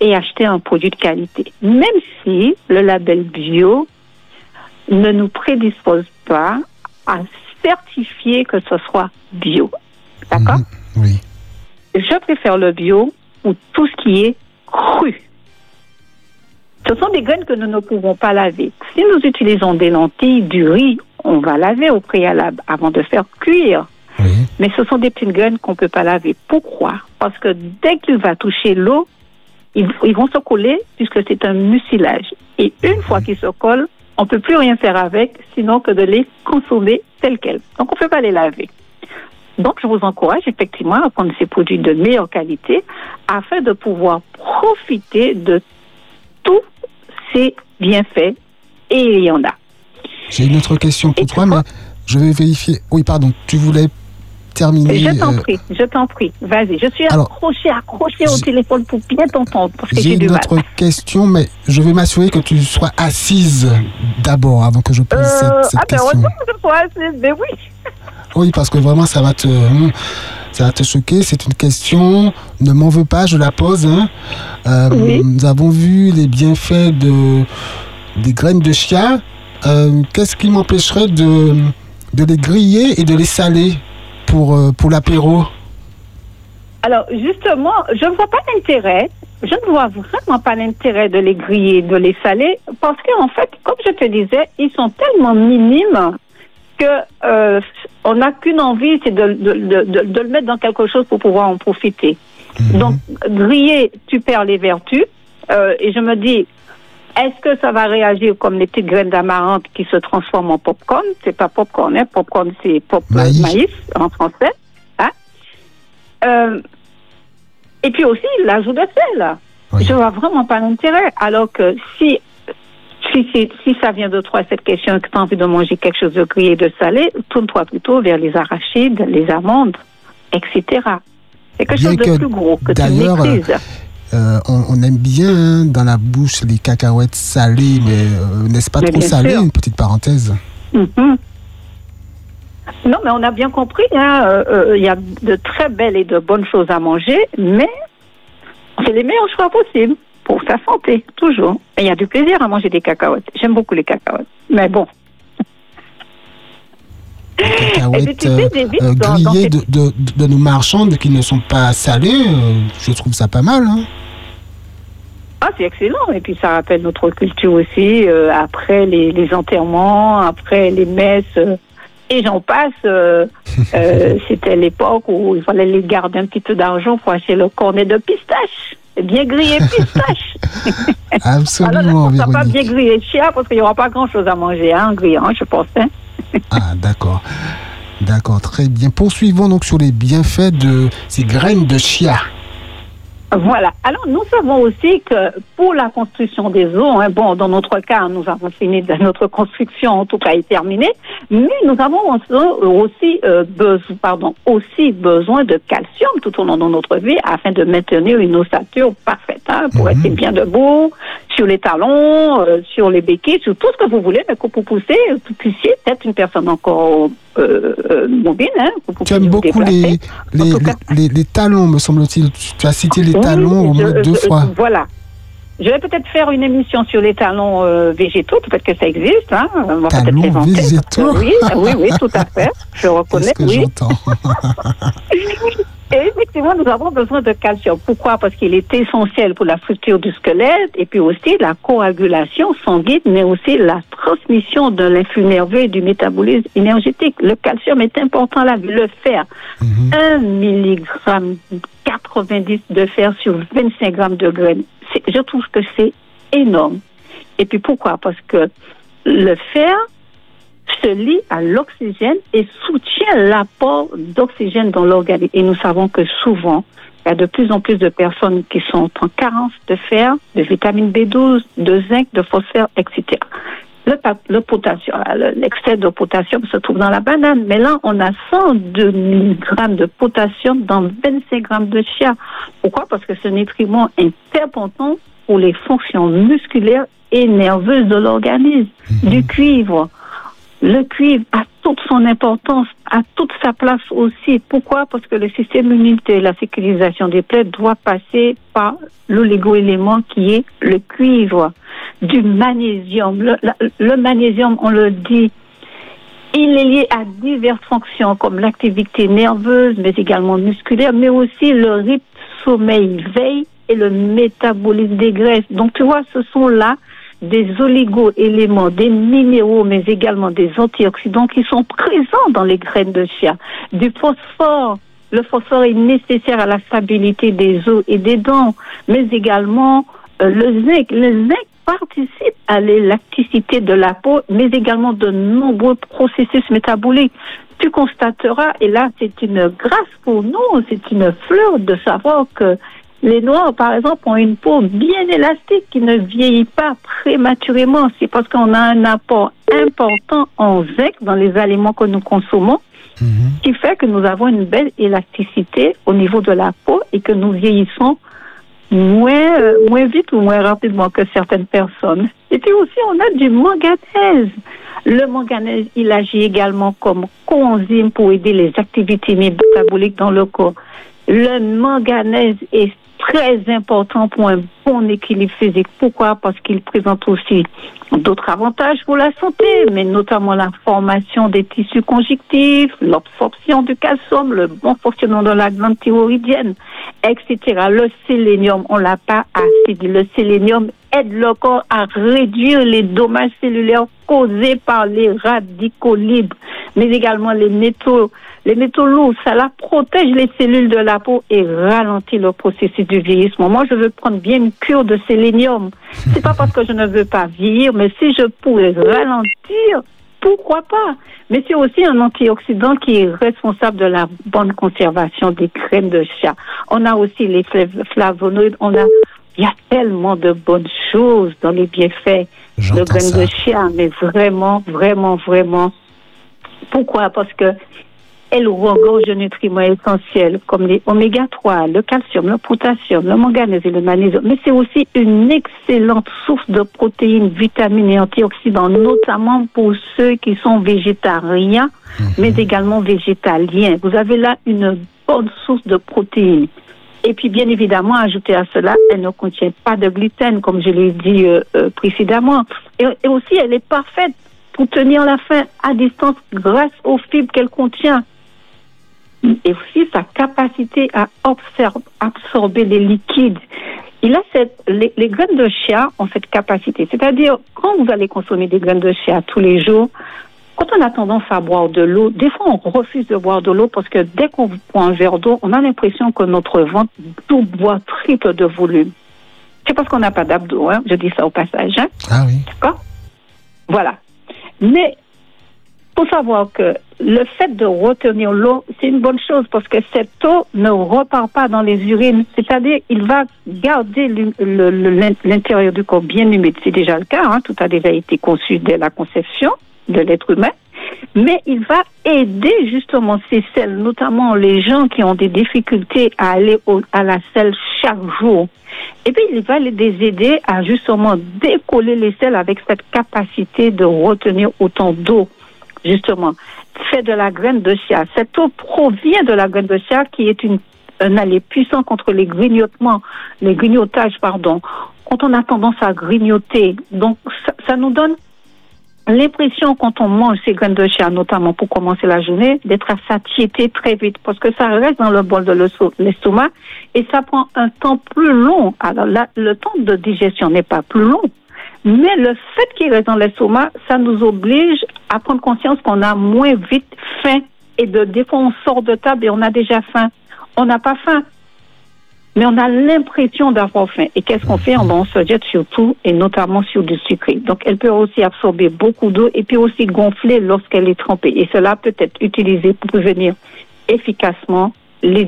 et acheter un produit de qualité. Même si le label bio ne nous prédispose pas à certifier que ce soit bio. D'accord Oui. Je préfère le bio ou tout ce qui est cru. Ce sont des graines que nous ne pouvons pas laver. Si nous utilisons des lentilles, du riz, on va laver au préalable avant de faire cuire. Mais ce sont des petites graines qu'on ne peut pas laver. Pourquoi? Parce que dès qu'il va toucher l'eau, ils, ils vont se coller puisque c'est un mucilage. Et une fois qu'ils se collent, on ne peut plus rien faire avec, sinon que de les consommer tels quels. Donc on ne peut pas les laver. Donc je vous encourage effectivement à prendre ces produits de meilleure qualité afin de pouvoir profiter de tous ces bienfaits. Et il y en a. J'ai une autre question pour toi, mais je vais vérifier. Oui, pardon, tu voulais terminer. Je t'en euh, prie, je t'en prie. Vas-y, je suis Alors, accrochée, accrochée au téléphone pour bien t'entendre J'ai une mal. autre question, mais je vais m'assurer que tu sois assise d'abord avant que je pose Euh, cette, cette ah ben, question. heureusement que je sois assise, mais oui. Oui, parce que vraiment, ça va te, hum, ça va te choquer. C'est une question. Ne m'en veux pas, je la pose. hein. Euh, Nous avons vu les bienfaits de des graines de chia. Euh, Qu'est-ce qui m'empêcherait de, de les griller et de les saler pour, euh, pour l'apéro? Alors, justement, je ne vois pas l'intérêt. Je ne vois vraiment pas l'intérêt de les griller, de les saler, parce qu'en fait, comme je te disais, ils sont tellement minimes que euh, on n'a qu'une envie, c'est de, de, de, le mettre dans quelque chose pour pouvoir en profiter. Mhm. Donc, grillé, tu perds les vertus. Euh, et je me dis, est-ce que ça va réagir comme les petites graines d'amarante qui se transforment en popcorn? C'est pas popcorn, hein. Popcorn, c'est pop euh, Maïs. maïs. en français. Hein Euh, et puis aussi, l'ajout de sel. Oui. Je vois vraiment pas l'intérêt. Alors que si si, c'est- si ça vient de toi, cette question, que tu as envie de manger quelque chose de grillé, de salé, tourne-toi plutôt vers les arachides, les amandes, etc. C'est quelque Bien chose de que, plus gros que tu maîtrises. Euh, on, on aime bien hein, dans la bouche les cacahuètes salées, mais euh, n'est-ce pas Mais trop bien salé sûr. Une petite parenthèse. Mhm. Non, mais on a bien compris, hein, euh, il y a de très belles et de bonnes choses à manger, mais c'est les meilleurs choix possibles pour sa santé, toujours. Et il y a du plaisir à manger des cacahuètes. J'aime beaucoup les cacahuètes. Mais bon, cacahuètes David, euh, grillées de, de, de nos marchandes qui ne sont pas salées, euh, je trouve ça pas mal. Hein. Ah, c'est excellent. Et puis, ça rappelle notre culture aussi. euh, après les, les enterrements, après les messes, euh, et j'en passe. euh, C'était l'époque où il fallait les garder un petit peu d'argent pour acheter le cornet de pistache. Bien grillé pistache. Absolument, Alors, là, ça pas bien grillé chia parce qu'il n'y aura pas grand-chose à manger hein, en grillant, je pense. hein. Ah, d'accord. D'accord, très bien. Poursuivons donc sur les bienfaits de ces graines de chia. Voilà. Alors, nous savons aussi que pour la construction des eaux, hein, bon, dans notre cas, nous avons fini de notre construction, en tout cas, est terminée, mais nous avons aussi, aussi, euh, besoin, pardon, aussi besoin de calcium tout au long de notre vie afin de maintenir une ossature parfaite, hein, pour Mhm. rester bien debout, sur les talons, euh, sur les béquilles, sur tout ce que vous voulez, mais que pour pousser, vous puissiez être une personne encore euh, euh, mobile, hein, vous Tu aimes vous beaucoup les, les, cas- talons, me semble-t-il. Tu as cité les Oui, talons au je- moins deux je- fois. Voilà. Je vais peut-être faire une émission sur les talons euh, végétaux, peut-être que ça existe. Hein. On va peut-être Talons parce que végétaux Oui, oui, oui, tout à fait. Je reconnais, Qu'est-ce que oui. Et effectivement, nous avons besoin de calcium. Pourquoi? Parce qu'il est essentiel pour la structure du squelette et puis aussi la coagulation sanguine, mais aussi la transmission de l'influx nerveux et du métabolisme énergétique. Le calcium est important là, le fer. Mhm. 1 milligramme 90 de fer sur 25 grammes de graines. Je trouve que c'est énorme. Et puis pourquoi? Parce que le fer se lie à l'oxygène et soutient l'apport d'oxygène dans l'organisme. Et nous savons que souvent, il y a de plus en plus de personnes qui sont en carence de fer, de vitamine B12, de zinc, de phosphore, etc. Le, potassium, le- l'excès de potassium se trouve dans la banane, mais là, on a 102 mg de potassium dans 25 grammes de chia. Pourquoi? Parce que ce nutriment est important pour les fonctions musculaires et nerveuses de l'organisme. Du cuivre. Le cuivre a toute son importance, a toute sa place aussi. Pourquoi? Parce que le système immunitaire, la sécurisation des plaies doit passer par l'oligo-élément qui est le cuivre, du magnésium. Le, le magnésium, on le dit, il est lié à diverses fonctions comme l'activité nerveuse, mais également musculaire, mais aussi le rythme sommeil-veille et le métabolisme des graisses. Donc, tu vois, ce sont là des oligo-éléments, des minéraux, mais également des antioxydants qui sont présents dans les graines de chia. Du phosphore. Le phosphore est nécessaire à la stabilité des os et des dents, mais également euh, le zinc. Le zinc participe à l'élasticité de la peau, mais également de nombreux processus métaboliques. Tu constateras, et là c'est une grâce pour nous, c'est une fleur de savoir que les Noirs, par exemple, ont une peau bien élastique qui ne vieillit pas prématurément. C'est parce qu'on a un apport important en zinc dans les aliments que nous consommons Mhm. qui fait que nous avons une belle élasticité au niveau de la peau et que nous vieillissons moins, euh, moins vite ou moins rapidement que certaines personnes. Et puis aussi, on a du manganèse. Le manganèse, il agit également comme coenzyme pour aider les activités métaboliques dans le corps. Le manganèse est très important pour un bon équilibre physique. Pourquoi? Parce qu'il présente aussi d'autres avantages pour la santé, mais notamment la formation des tissus conjonctifs, l'absorption du calcium, le bon fonctionnement de la glande thyroïdienne, etc. Le sélénium, on l'a pas assez dit. Le sélénium aide le corps à réduire les dommages cellulaires causés par les radicaux libres, mais également les métaux Les métaux lourds, ça la protège les cellules de la peau et ralentit le processus du vieillissement. Moi, je veux prendre bien une cure de sélénium. C'est pas parce que je ne veux pas vieillir, mais si je pouvais ralentir, pourquoi pas? Mais c'est aussi un antioxydant qui est responsable de la bonne conservation des graines de chat. On a aussi les flav- flavonoïdes, on a il y a tellement de bonnes choses dans les bienfaits de graines de chia, mais vraiment, vraiment, vraiment. Pourquoi? Parce que elle regorge de nutriments essentiels comme les oméga 3, le calcium, le potassium, le manganèse et le magnésium. Mais c'est aussi une excellente source de protéines, vitamines et antioxydants, notamment pour ceux qui sont végétariens, mais également végétaliens. Vous avez là une bonne source de protéines. Et puis, bien évidemment, ajouter à cela, elle ne contient pas de gluten, comme je l'ai dit euh, euh, précédemment. Et, et aussi, elle est parfaite pour tenir la faim à distance grâce aux fibres qu'elle contient. Et aussi sa capacité à observe- absorber les liquides. Il a cette, les, les graines de chia ont cette capacité. C'est-à-dire, quand vous allez consommer des graines de chia tous les jours, quand on a tendance à boire de l'eau, des fois on refuse de boire de l'eau parce que dès qu'on prend un verre d'eau, on a l'impression que notre ventre double, voire triple de volume. C'est parce qu'on n'a pas d'abdos, hein. je dis ça au passage. Hein. Ah oui. D'accord? Voilà. Mais faut savoir que le fait de retenir l'eau, c'est une bonne chose parce que cette eau ne repart pas dans les urines. C'est-à-dire, il va garder l'intérieur du corps bien humide. C'est déjà le cas. hein. Tout a déjà été conçu dès la conception de l'être humain. Mais il va aider justement ces selles, notamment les gens qui ont des difficultés à aller à la selle chaque jour. Et puis, il va les aider à justement décoller les selles avec cette capacité de retenir autant d'eau, justement. Fait de la graine de chia. Cette eau provient de la graine de chia qui est une, un allié puissant contre les grignotements, les grignotages, pardon. Quand on a tendance à grignoter, donc ça, nous donne l'impression quand on mange ces graines de chia, notamment pour commencer la journée, d'être à satiété très vite parce que ça reste dans le bol de l'esto- l'estomac et ça prend un temps plus long. Alors là, le temps de digestion n'est pas plus long, mais le fait qu'il reste dans l'estomac, ça nous oblige à prendre conscience qu'on a moins vite faim et de des fois on sort de table et on a déjà faim. On n'a pas faim, mais on a l'impression d'avoir faim. Et qu'est-ce qu'on fait? On, se jette sur tout, et notamment sur du sucré. Donc, elle peut aussi absorber beaucoup d'eau et puis aussi gonfler lorsqu'elle est trempée. Et cela peut être utilisé pour prévenir efficacement les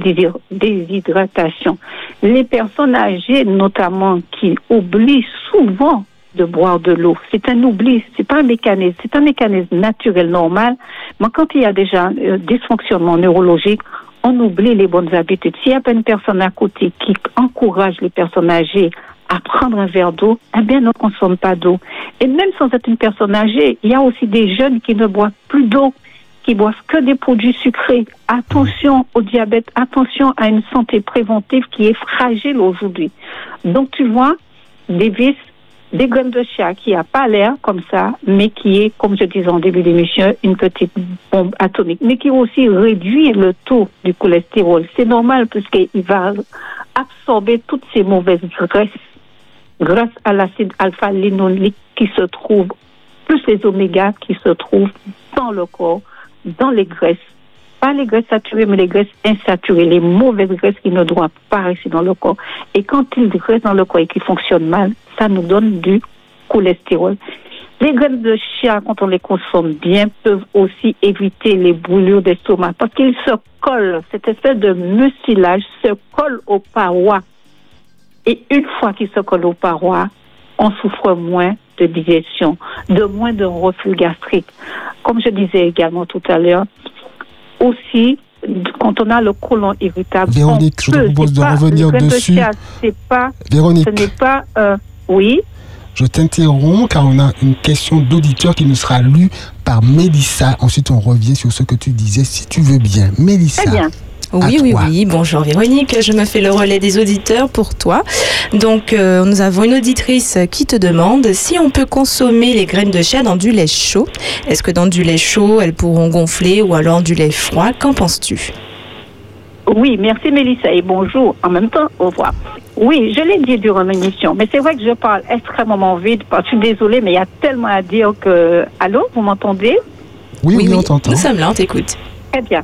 déshydratations. Les personnes âgées, notamment, qui oublient souvent de boire de l'eau. C'est un oubli, c'est pas un mécanisme, c'est un mécanisme naturel normal. Mais quand il y a déjà un dysfonctionnement neurologique, on oublie les bonnes habitudes. S'il n'y a pas une personne à côté qui encourage les personnes âgées à prendre un verre d'eau, eh bien, ne consomme pas d'eau. Et même sans être une personne âgée, il y a aussi des jeunes qui ne boivent plus d'eau, qui boivent que des produits sucrés. Attention au diabète, attention à une santé préventive qui est fragile aujourd'hui. Donc, tu vois, des vices, des graines de chia qui n'a pas l'air comme ça, mais qui est, comme je disais en début d'émission, une petite bombe atomique, mais qui aussi réduit le taux du cholestérol. C'est normal puisqu'il va absorber toutes ces mauvaises graisses grâce à l'acide alpha-linolique qui se trouve, plus les omégas qui se trouvent dans le corps, dans les graisses. Pas les graisses saturées, mais les graisses insaturées, les mauvaises graisses qui ne doivent pas rester dans le corps. Et quand ils restent dans le corps et qu'ils fonctionnent mal, ça nous donne du cholestérol. Les graines de chia, quand on les consomme bien, peuvent aussi éviter les brûlures d'estomac parce qu'ils se collent, cette espèce de mucilage se colle aux parois. Et une fois qu'ils se collent aux parois, on souffre moins de digestion, de moins de reflux gastrique. Comme je disais également tout à l'heure, aussi, quand on a le côlon irritable, Véronique, on je te peut- propose de pas- revenir grain de dessus. chia, pas, Véronique, ce n'est pas, euh, oui. je t'interromps car on a une question d'auditeur qui nous sera lue par Mélissa. Ensuite, on revient sur ce que tu disais, si tu veux bien. Mélissa. Très bien. Oui, oui, oui. Bonjour Véronique, je me fais le relais des auditeurs pour toi. Donc, euh, nous avons une auditrice qui te demande si on peut consommer les graines de chia dans du lait chaud. Est-ce que dans du lait chaud, elles pourront gonfler ou alors du lait froid? Qu'en penses-tu? Oui, merci Mélissa et bonjour. En même temps, au revoir. Oui, je l'ai dit durant l'émission, mais c'est vrai que je parle extrêmement vite. parce que Je suis désolée, mais il y a tellement à dire que... Allô, vous m'entendez? Oui, oui, on t'entend. Nous sommes là, on t'écoute. Très bien.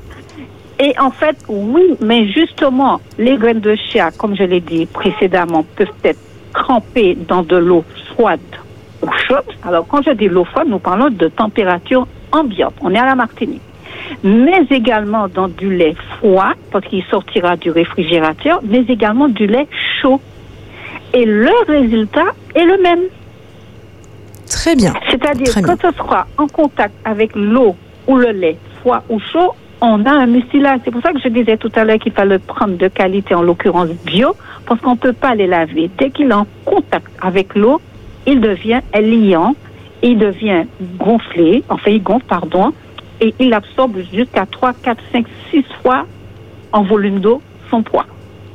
Et en fait, oui, mais justement, les graines de chia, comme je l'ai dit précédemment, peuvent être trempées dans de l'eau froide ou chaude. Alors, quand je dis l'eau froide, nous parlons de température ambiante. On est à la Martinique. Mais également dans du lait froid, parce qu'il sortira du réfrigérateur, mais également du lait chaud. Et le résultat est le même. Très bien. C'est-à-dire, Très bien. quand ce sera en contact avec l'eau ou le lait, froid ou chaud, on a un mucilage. C'est pour ça que je disais tout à l'heure qu'il fallait prendre de qualité, en l'occurrence bio, parce qu'on ne peut pas les laver. Dès qu'il est en contact avec l'eau, il devient liant, il devient gonflé, enfin il gonfle, pardon, et il absorbe jusqu'à 3, 4, 5, 6 fois en volume d'eau son poids.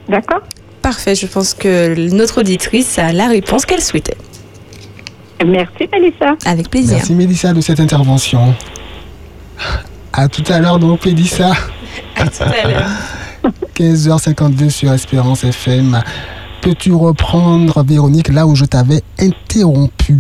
D'accord? Parfait, je pense que notre auditrice a la réponse qu'elle souhaitait. Merci, Melissa. Avec plaisir. Merci Mélissa de cette intervention. À tout à l'heure donc Mélissa. À tout à l'heure. 15h52 sur Espérance FM. Peux-tu reprendre Véronique là où je t'avais interrompu?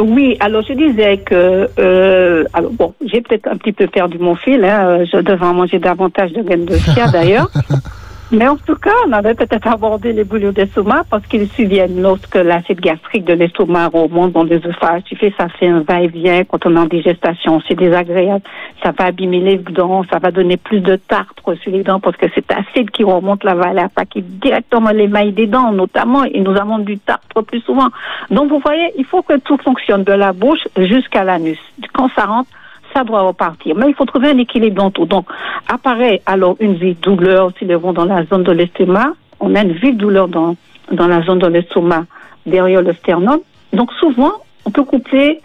Oui, alors je disais que, euh, bon, j'ai peut-être un petit peu perdu mon fil, hein, euh, je devrais manger davantage de graines de chia d'ailleurs. Mais en tout cas, on avait peut-être abordé les bouillons d'estomac parce qu'ils subviennent lorsque l'acide gastrique de l'estomac remonte dans l'œsophage. Tu fais, ça fait un va-et-vient quand on est en digestation. C'est désagréable. Ça va abîmer les dents, ça va donner plus de tartre sur les dents parce que cet acide qui remonte là va aller attaquer directement l'émail des dents, notamment, et nous avons du tartre plus souvent. Donc, vous voyez, il faut que tout fonctionne de la bouche jusqu'à l'anus. Quand ça rentre, ça doit repartir. Mais il faut trouver un équilibre dans. Donc, apparaît alors une vive douleur s'ils le vont dans la zone de l'estomac. On a une vive douleur dans, dans la zone de l'estomac, derrière le sternum. Donc, souvent, on peut coupler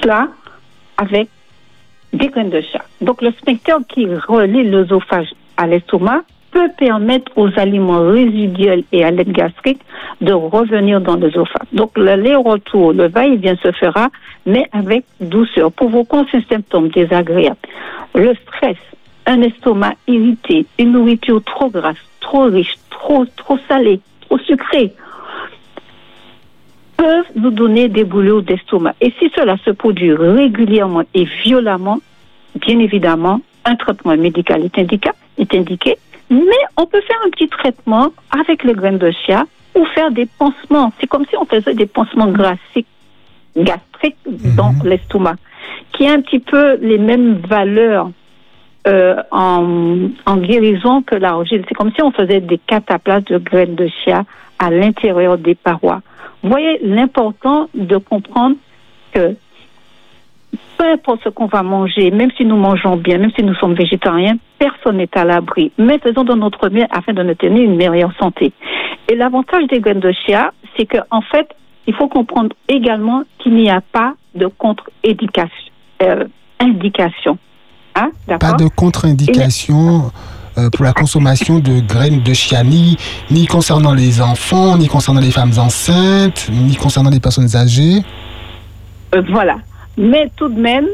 cela avec des graines de chat. Donc, le sphincter qui relie l'œsophage à l'estomac peut permettre aux aliments résiduels et à l'aide gastrique de revenir dans l'œsophage. Donc, l'aller-retour, le va-et-vient se fera, mais avec douceur, provoquant ces symptômes désagréables. Le stress, un estomac irrité, une nourriture trop grasse, trop riche, trop, trop salée, trop sucrée, peuvent nous donner des boulots d'estomac. Et si cela se produit régulièrement et violemment, bien évidemment, un traitement médical est est indiqué, mais on peut faire un petit traitement avec les graines de chia ou faire des pansements. C'est comme si on faisait des pansements gastriques, gastriques dans l'estomac, qui a un petit peu les mêmes valeurs euh, en, en guérison que l'argile. C'est comme si on faisait des cataplasmes de graines de chia à l'intérieur des parois. Vous voyez l'important de comprendre que peu importe ce qu'on va manger, même si nous mangeons bien, même si nous sommes végétariens, personne n'est à l'abri. Mais faisons de notre mieux afin de nous tenir une meilleure santé. Et l'avantage des graines de chia, c'est qu'en en fait, il faut comprendre également qu'il n'y a pas de contre-indication. Euh, indication. Hein, Pas de contre-indication euh, pour la consommation de graines de chia, ni, ni concernant les enfants, ni concernant les femmes enceintes, ni concernant les personnes âgées. Euh, voilà. Mais tout de même,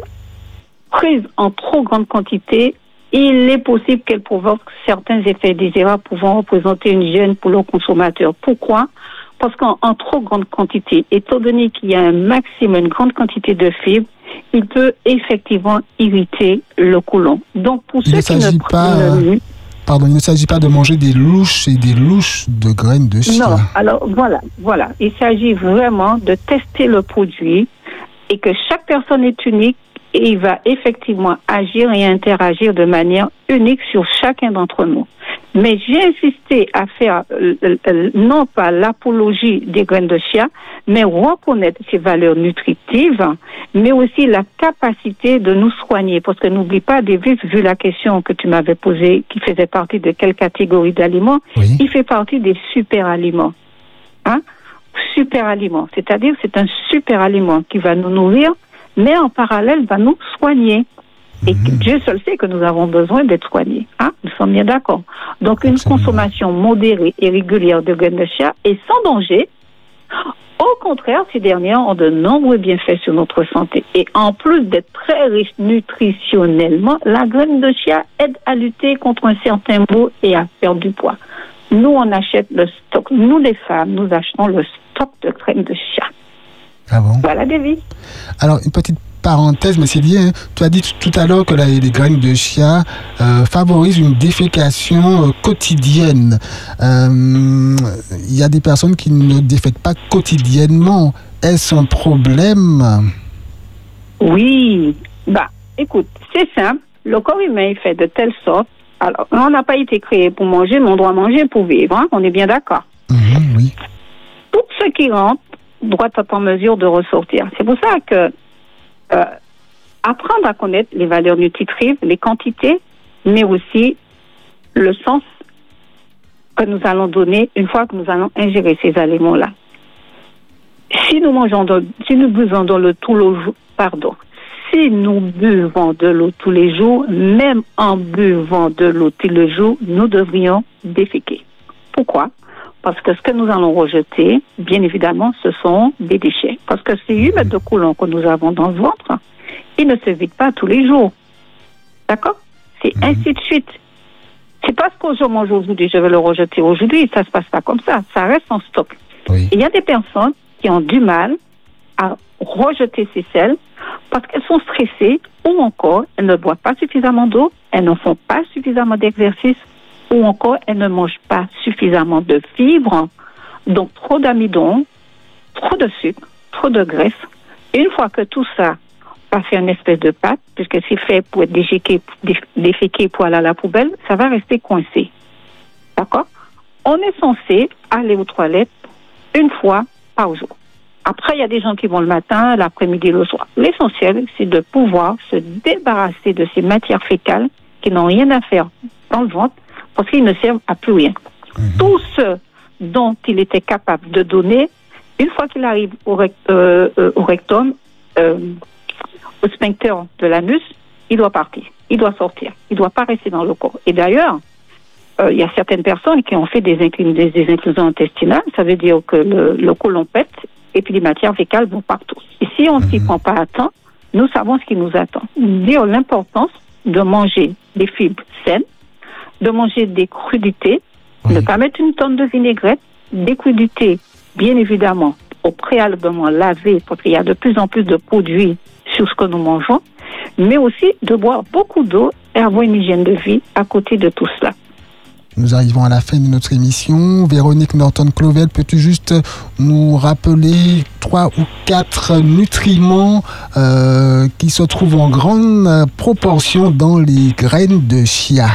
prise en trop grande quantité, il est possible qu'elle provoque certains effets désirables pouvant représenter une gêne pour le consommateur. Pourquoi? Parce qu'en en trop grande quantité, étant donné qu'il y a un maximum, une grande quantité de fibres, il peut effectivement irriter le côlon. Donc pour Il ceux ne qui ne pas, pardon, il ne s'agit pas de manger des louches et des louches de graines de chia. Non, alors voilà, voilà. Il s'agit vraiment de tester le produit et que chaque personne est unique et il va effectivement agir et interagir de manière unique sur chacun d'entre nous. Mais j'ai insisté à faire euh, euh, non pas l'apologie des graines de chia, mais reconnaître ses valeurs nutritives, mais aussi la capacité de nous soigner. Parce que n'oublie pas, Davis, vu la question que tu m'avais posée, qui faisait partie de quelle catégorie d'aliments, Oui. il fait partie des super aliments. Hein? Super aliment. C'est-à-dire, c'est un super aliment qui va nous nourrir, mais en parallèle va nous soigner. Et que Dieu seul sait que nous avons besoin d'être soignés. Hein? Nous sommes bien d'accord. Donc, une Absolument. consommation modérée et régulière de graines de chia est sans danger. Au contraire, ces dernières ont de nombreux bienfaits sur notre santé. Et en plus d'être très riche nutritionnellement, la graine de chia aide à lutter contre un certain mot et à perdre du poids. Nous, on achète le stock. Nous, les femmes, nous achetons le stock de graines de chia. Ah bon Voilà, David. Alors, une petite parenthèse, mais c'est lié. hein. Tu as dit tout à l'heure que la- les graines de chia euh, favorisent une défécation euh, quotidienne. Euh, Il y a des personnes qui ne défèquent pas quotidiennement. Est-ce un problème? Oui, bah, écoute, c'est simple. Le corps humain est fait de telle sorte. Alors, on n'a pas été créé pour manger, mais on doit manger pour vivre. hein, on est bien d'accord. Mhm, Oui. Tout ce qui rentre doit être en mesure de ressortir. C'est pour ça que euh, apprendre à connaître les valeurs nutritives, les quantités, mais aussi le sens que nous allons donner une fois que nous allons ingérer ces aliments-là. Si nous mangeons, de- si nous buvons dans le tout le jour, pardon, si nous buvons de l'eau tous les jours, même en buvant de l'eau tous les jours, nous devrions déféquer. Pourquoi? Parce que ce que nous allons rejeter, bien évidemment, ce sont des déchets. Parce que ces 8 mètres de coulon que nous avons dans le ventre, ils ne se vident pas tous les jours. D'accord? C'est ainsi de suite. C'est parce que je mange aujourd'hui, je vais le rejeter aujourd'hui. Ça se passe pas comme ça. Ça reste en stock. Oui. Il y a des personnes qui ont du mal à rejeter ces sels parce qu'elles sont stressées ou encore elles ne boivent pas suffisamment d'eau, elles ne font pas suffisamment d'exercice ou encore elles ne mangent pas suffisamment de fibres, donc trop d'amidon, trop de sucre, trop de graisse. Une fois que tout ça va faire une espèce de pâte, puisque c'est fait pour être déféqué, dé- déféqué pour aller à la poubelle, ça va rester coincé. D'accord? On est censé aller aux toilettes une fois par jour. Après, il y a des gens qui vont le matin, l'après-midi, le soir. L'essentiel, c'est de pouvoir se débarrasser de ces matières fécales qui n'ont rien à faire dans le ventre parce qu'ils ne servent à plus rien. Tout ce dont il était capable de donner, une fois qu'il arrive au, rect- euh, euh, au rectum, euh, au sphincter de l'anus, il doit partir, il doit sortir, il ne doit pas rester dans le corps. Et d'ailleurs, il y a certaines personnes qui ont fait des, des, des inclusions intestinales, ça veut dire que le, le côlon pète et puis les matières fécales vont partout. Et si on ne s'y prend pas à temps, nous savons ce qui nous attend. Dire l'importance de manger des fibres saines, de manger des crudités, Oui. ne pas mettre une tonne de vinaigrette, des crudités, bien évidemment, au préalablement laver, parce qu'il y a de plus en plus de produits sur ce que nous mangeons, mais aussi de boire beaucoup d'eau et avoir une hygiène de vie à côté de tout cela. Nous arrivons à la fin de notre émission. Véronique Norton-Clovel, peux-tu juste nous rappeler trois ou quatre nutriments euh, qui se trouvent en grande proportion dans les graines de chia?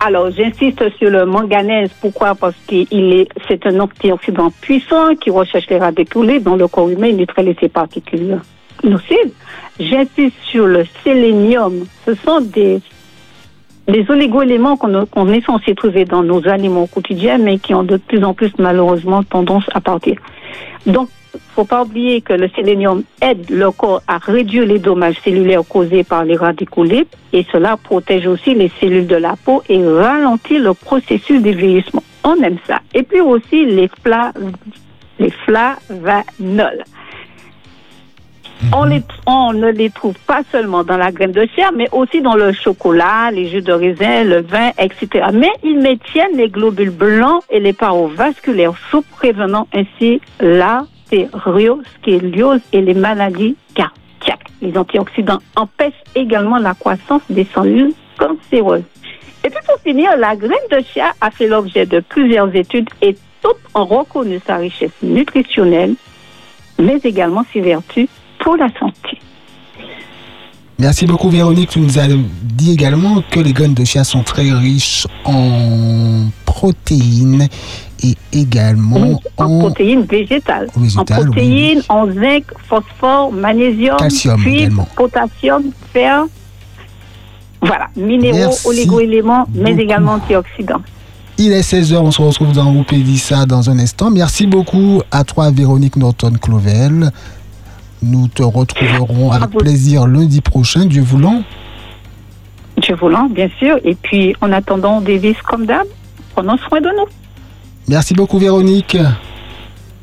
Alors, j'insiste sur le manganèse. Pourquoi? Parce qu'il est, c'est un antioxydant puissant qui recherche les radicaux dans le corps humain et neutralise ces particules nocives. J'insiste sur le sélénium. Ce sont des, des oligo-éléments qu'on qu'on est censé trouver dans nos aliments quotidiens, mais qui ont de plus en plus malheureusement tendance à partir. Donc, faut pas oublier que le sélénium aide le corps à réduire les dommages cellulaires causés par les radicaux libres et cela protège aussi les cellules de la peau et ralentit le processus de vieillissement. On aime ça. Et puis aussi les, fla, les flavanols. On, les, on ne les trouve pas seulement dans la graine de chia, mais aussi dans le chocolat, les jus de raisin, le vin, etc. Mais ils maintiennent les globules blancs et les parois vasculaires sous prévenant ainsi l'artérioscléose et les maladies cardiaques. Les antioxydants empêchent également la croissance des cellules cancéreuses. Et puis pour finir, la graine de chia a fait l'objet de plusieurs études et toutes ont reconnu sa richesse nutritionnelle, mais également ses vertus pour la santé. Merci beaucoup Véronique. Tu nous as dit également que les graines de chia sont très riches en protéines et également Oui, en en protéines végétales. Végétales, en oui, protéines, en zinc, phosphore, magnésium, Calcium cuivre, potassium, fer. Voilà, minéraux, Merci oligo-éléments, mais beaucoup. également antioxydants. Il est 16h, on se retrouve dans Wupédissa dans un instant. Merci beaucoup à toi Véronique Norton-Clovel. Nous te retrouverons avec plaisir lundi prochain, Dieu voulant. Dieu voulant, bien sûr. Et puis, en attendant, Davis, comme d'hab, prenons soin de nous. Merci beaucoup Véronique.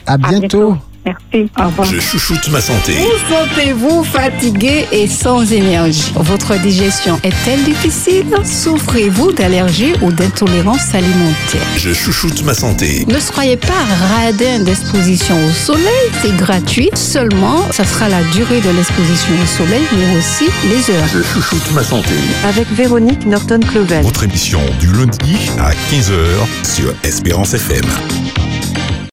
À bientôt. bientôt. Merci. Au revoir. Je chouchoute ma santé. Vous sentez-vous fatigué et sans énergie? Votre digestion est-elle difficile? Souffrez-vous d'allergies ou d'intolérance alimentaire? Je chouchoute ma santé. Ne soyez pas radin d'exposition au soleil, c'est gratuit. Seulement, ça sera la durée de l'exposition au soleil, mais aussi les heures. Je chouchoute ma santé. Avec Véronique Norton-Clovel. Votre émission du lundi à 15h sur Espérance FM.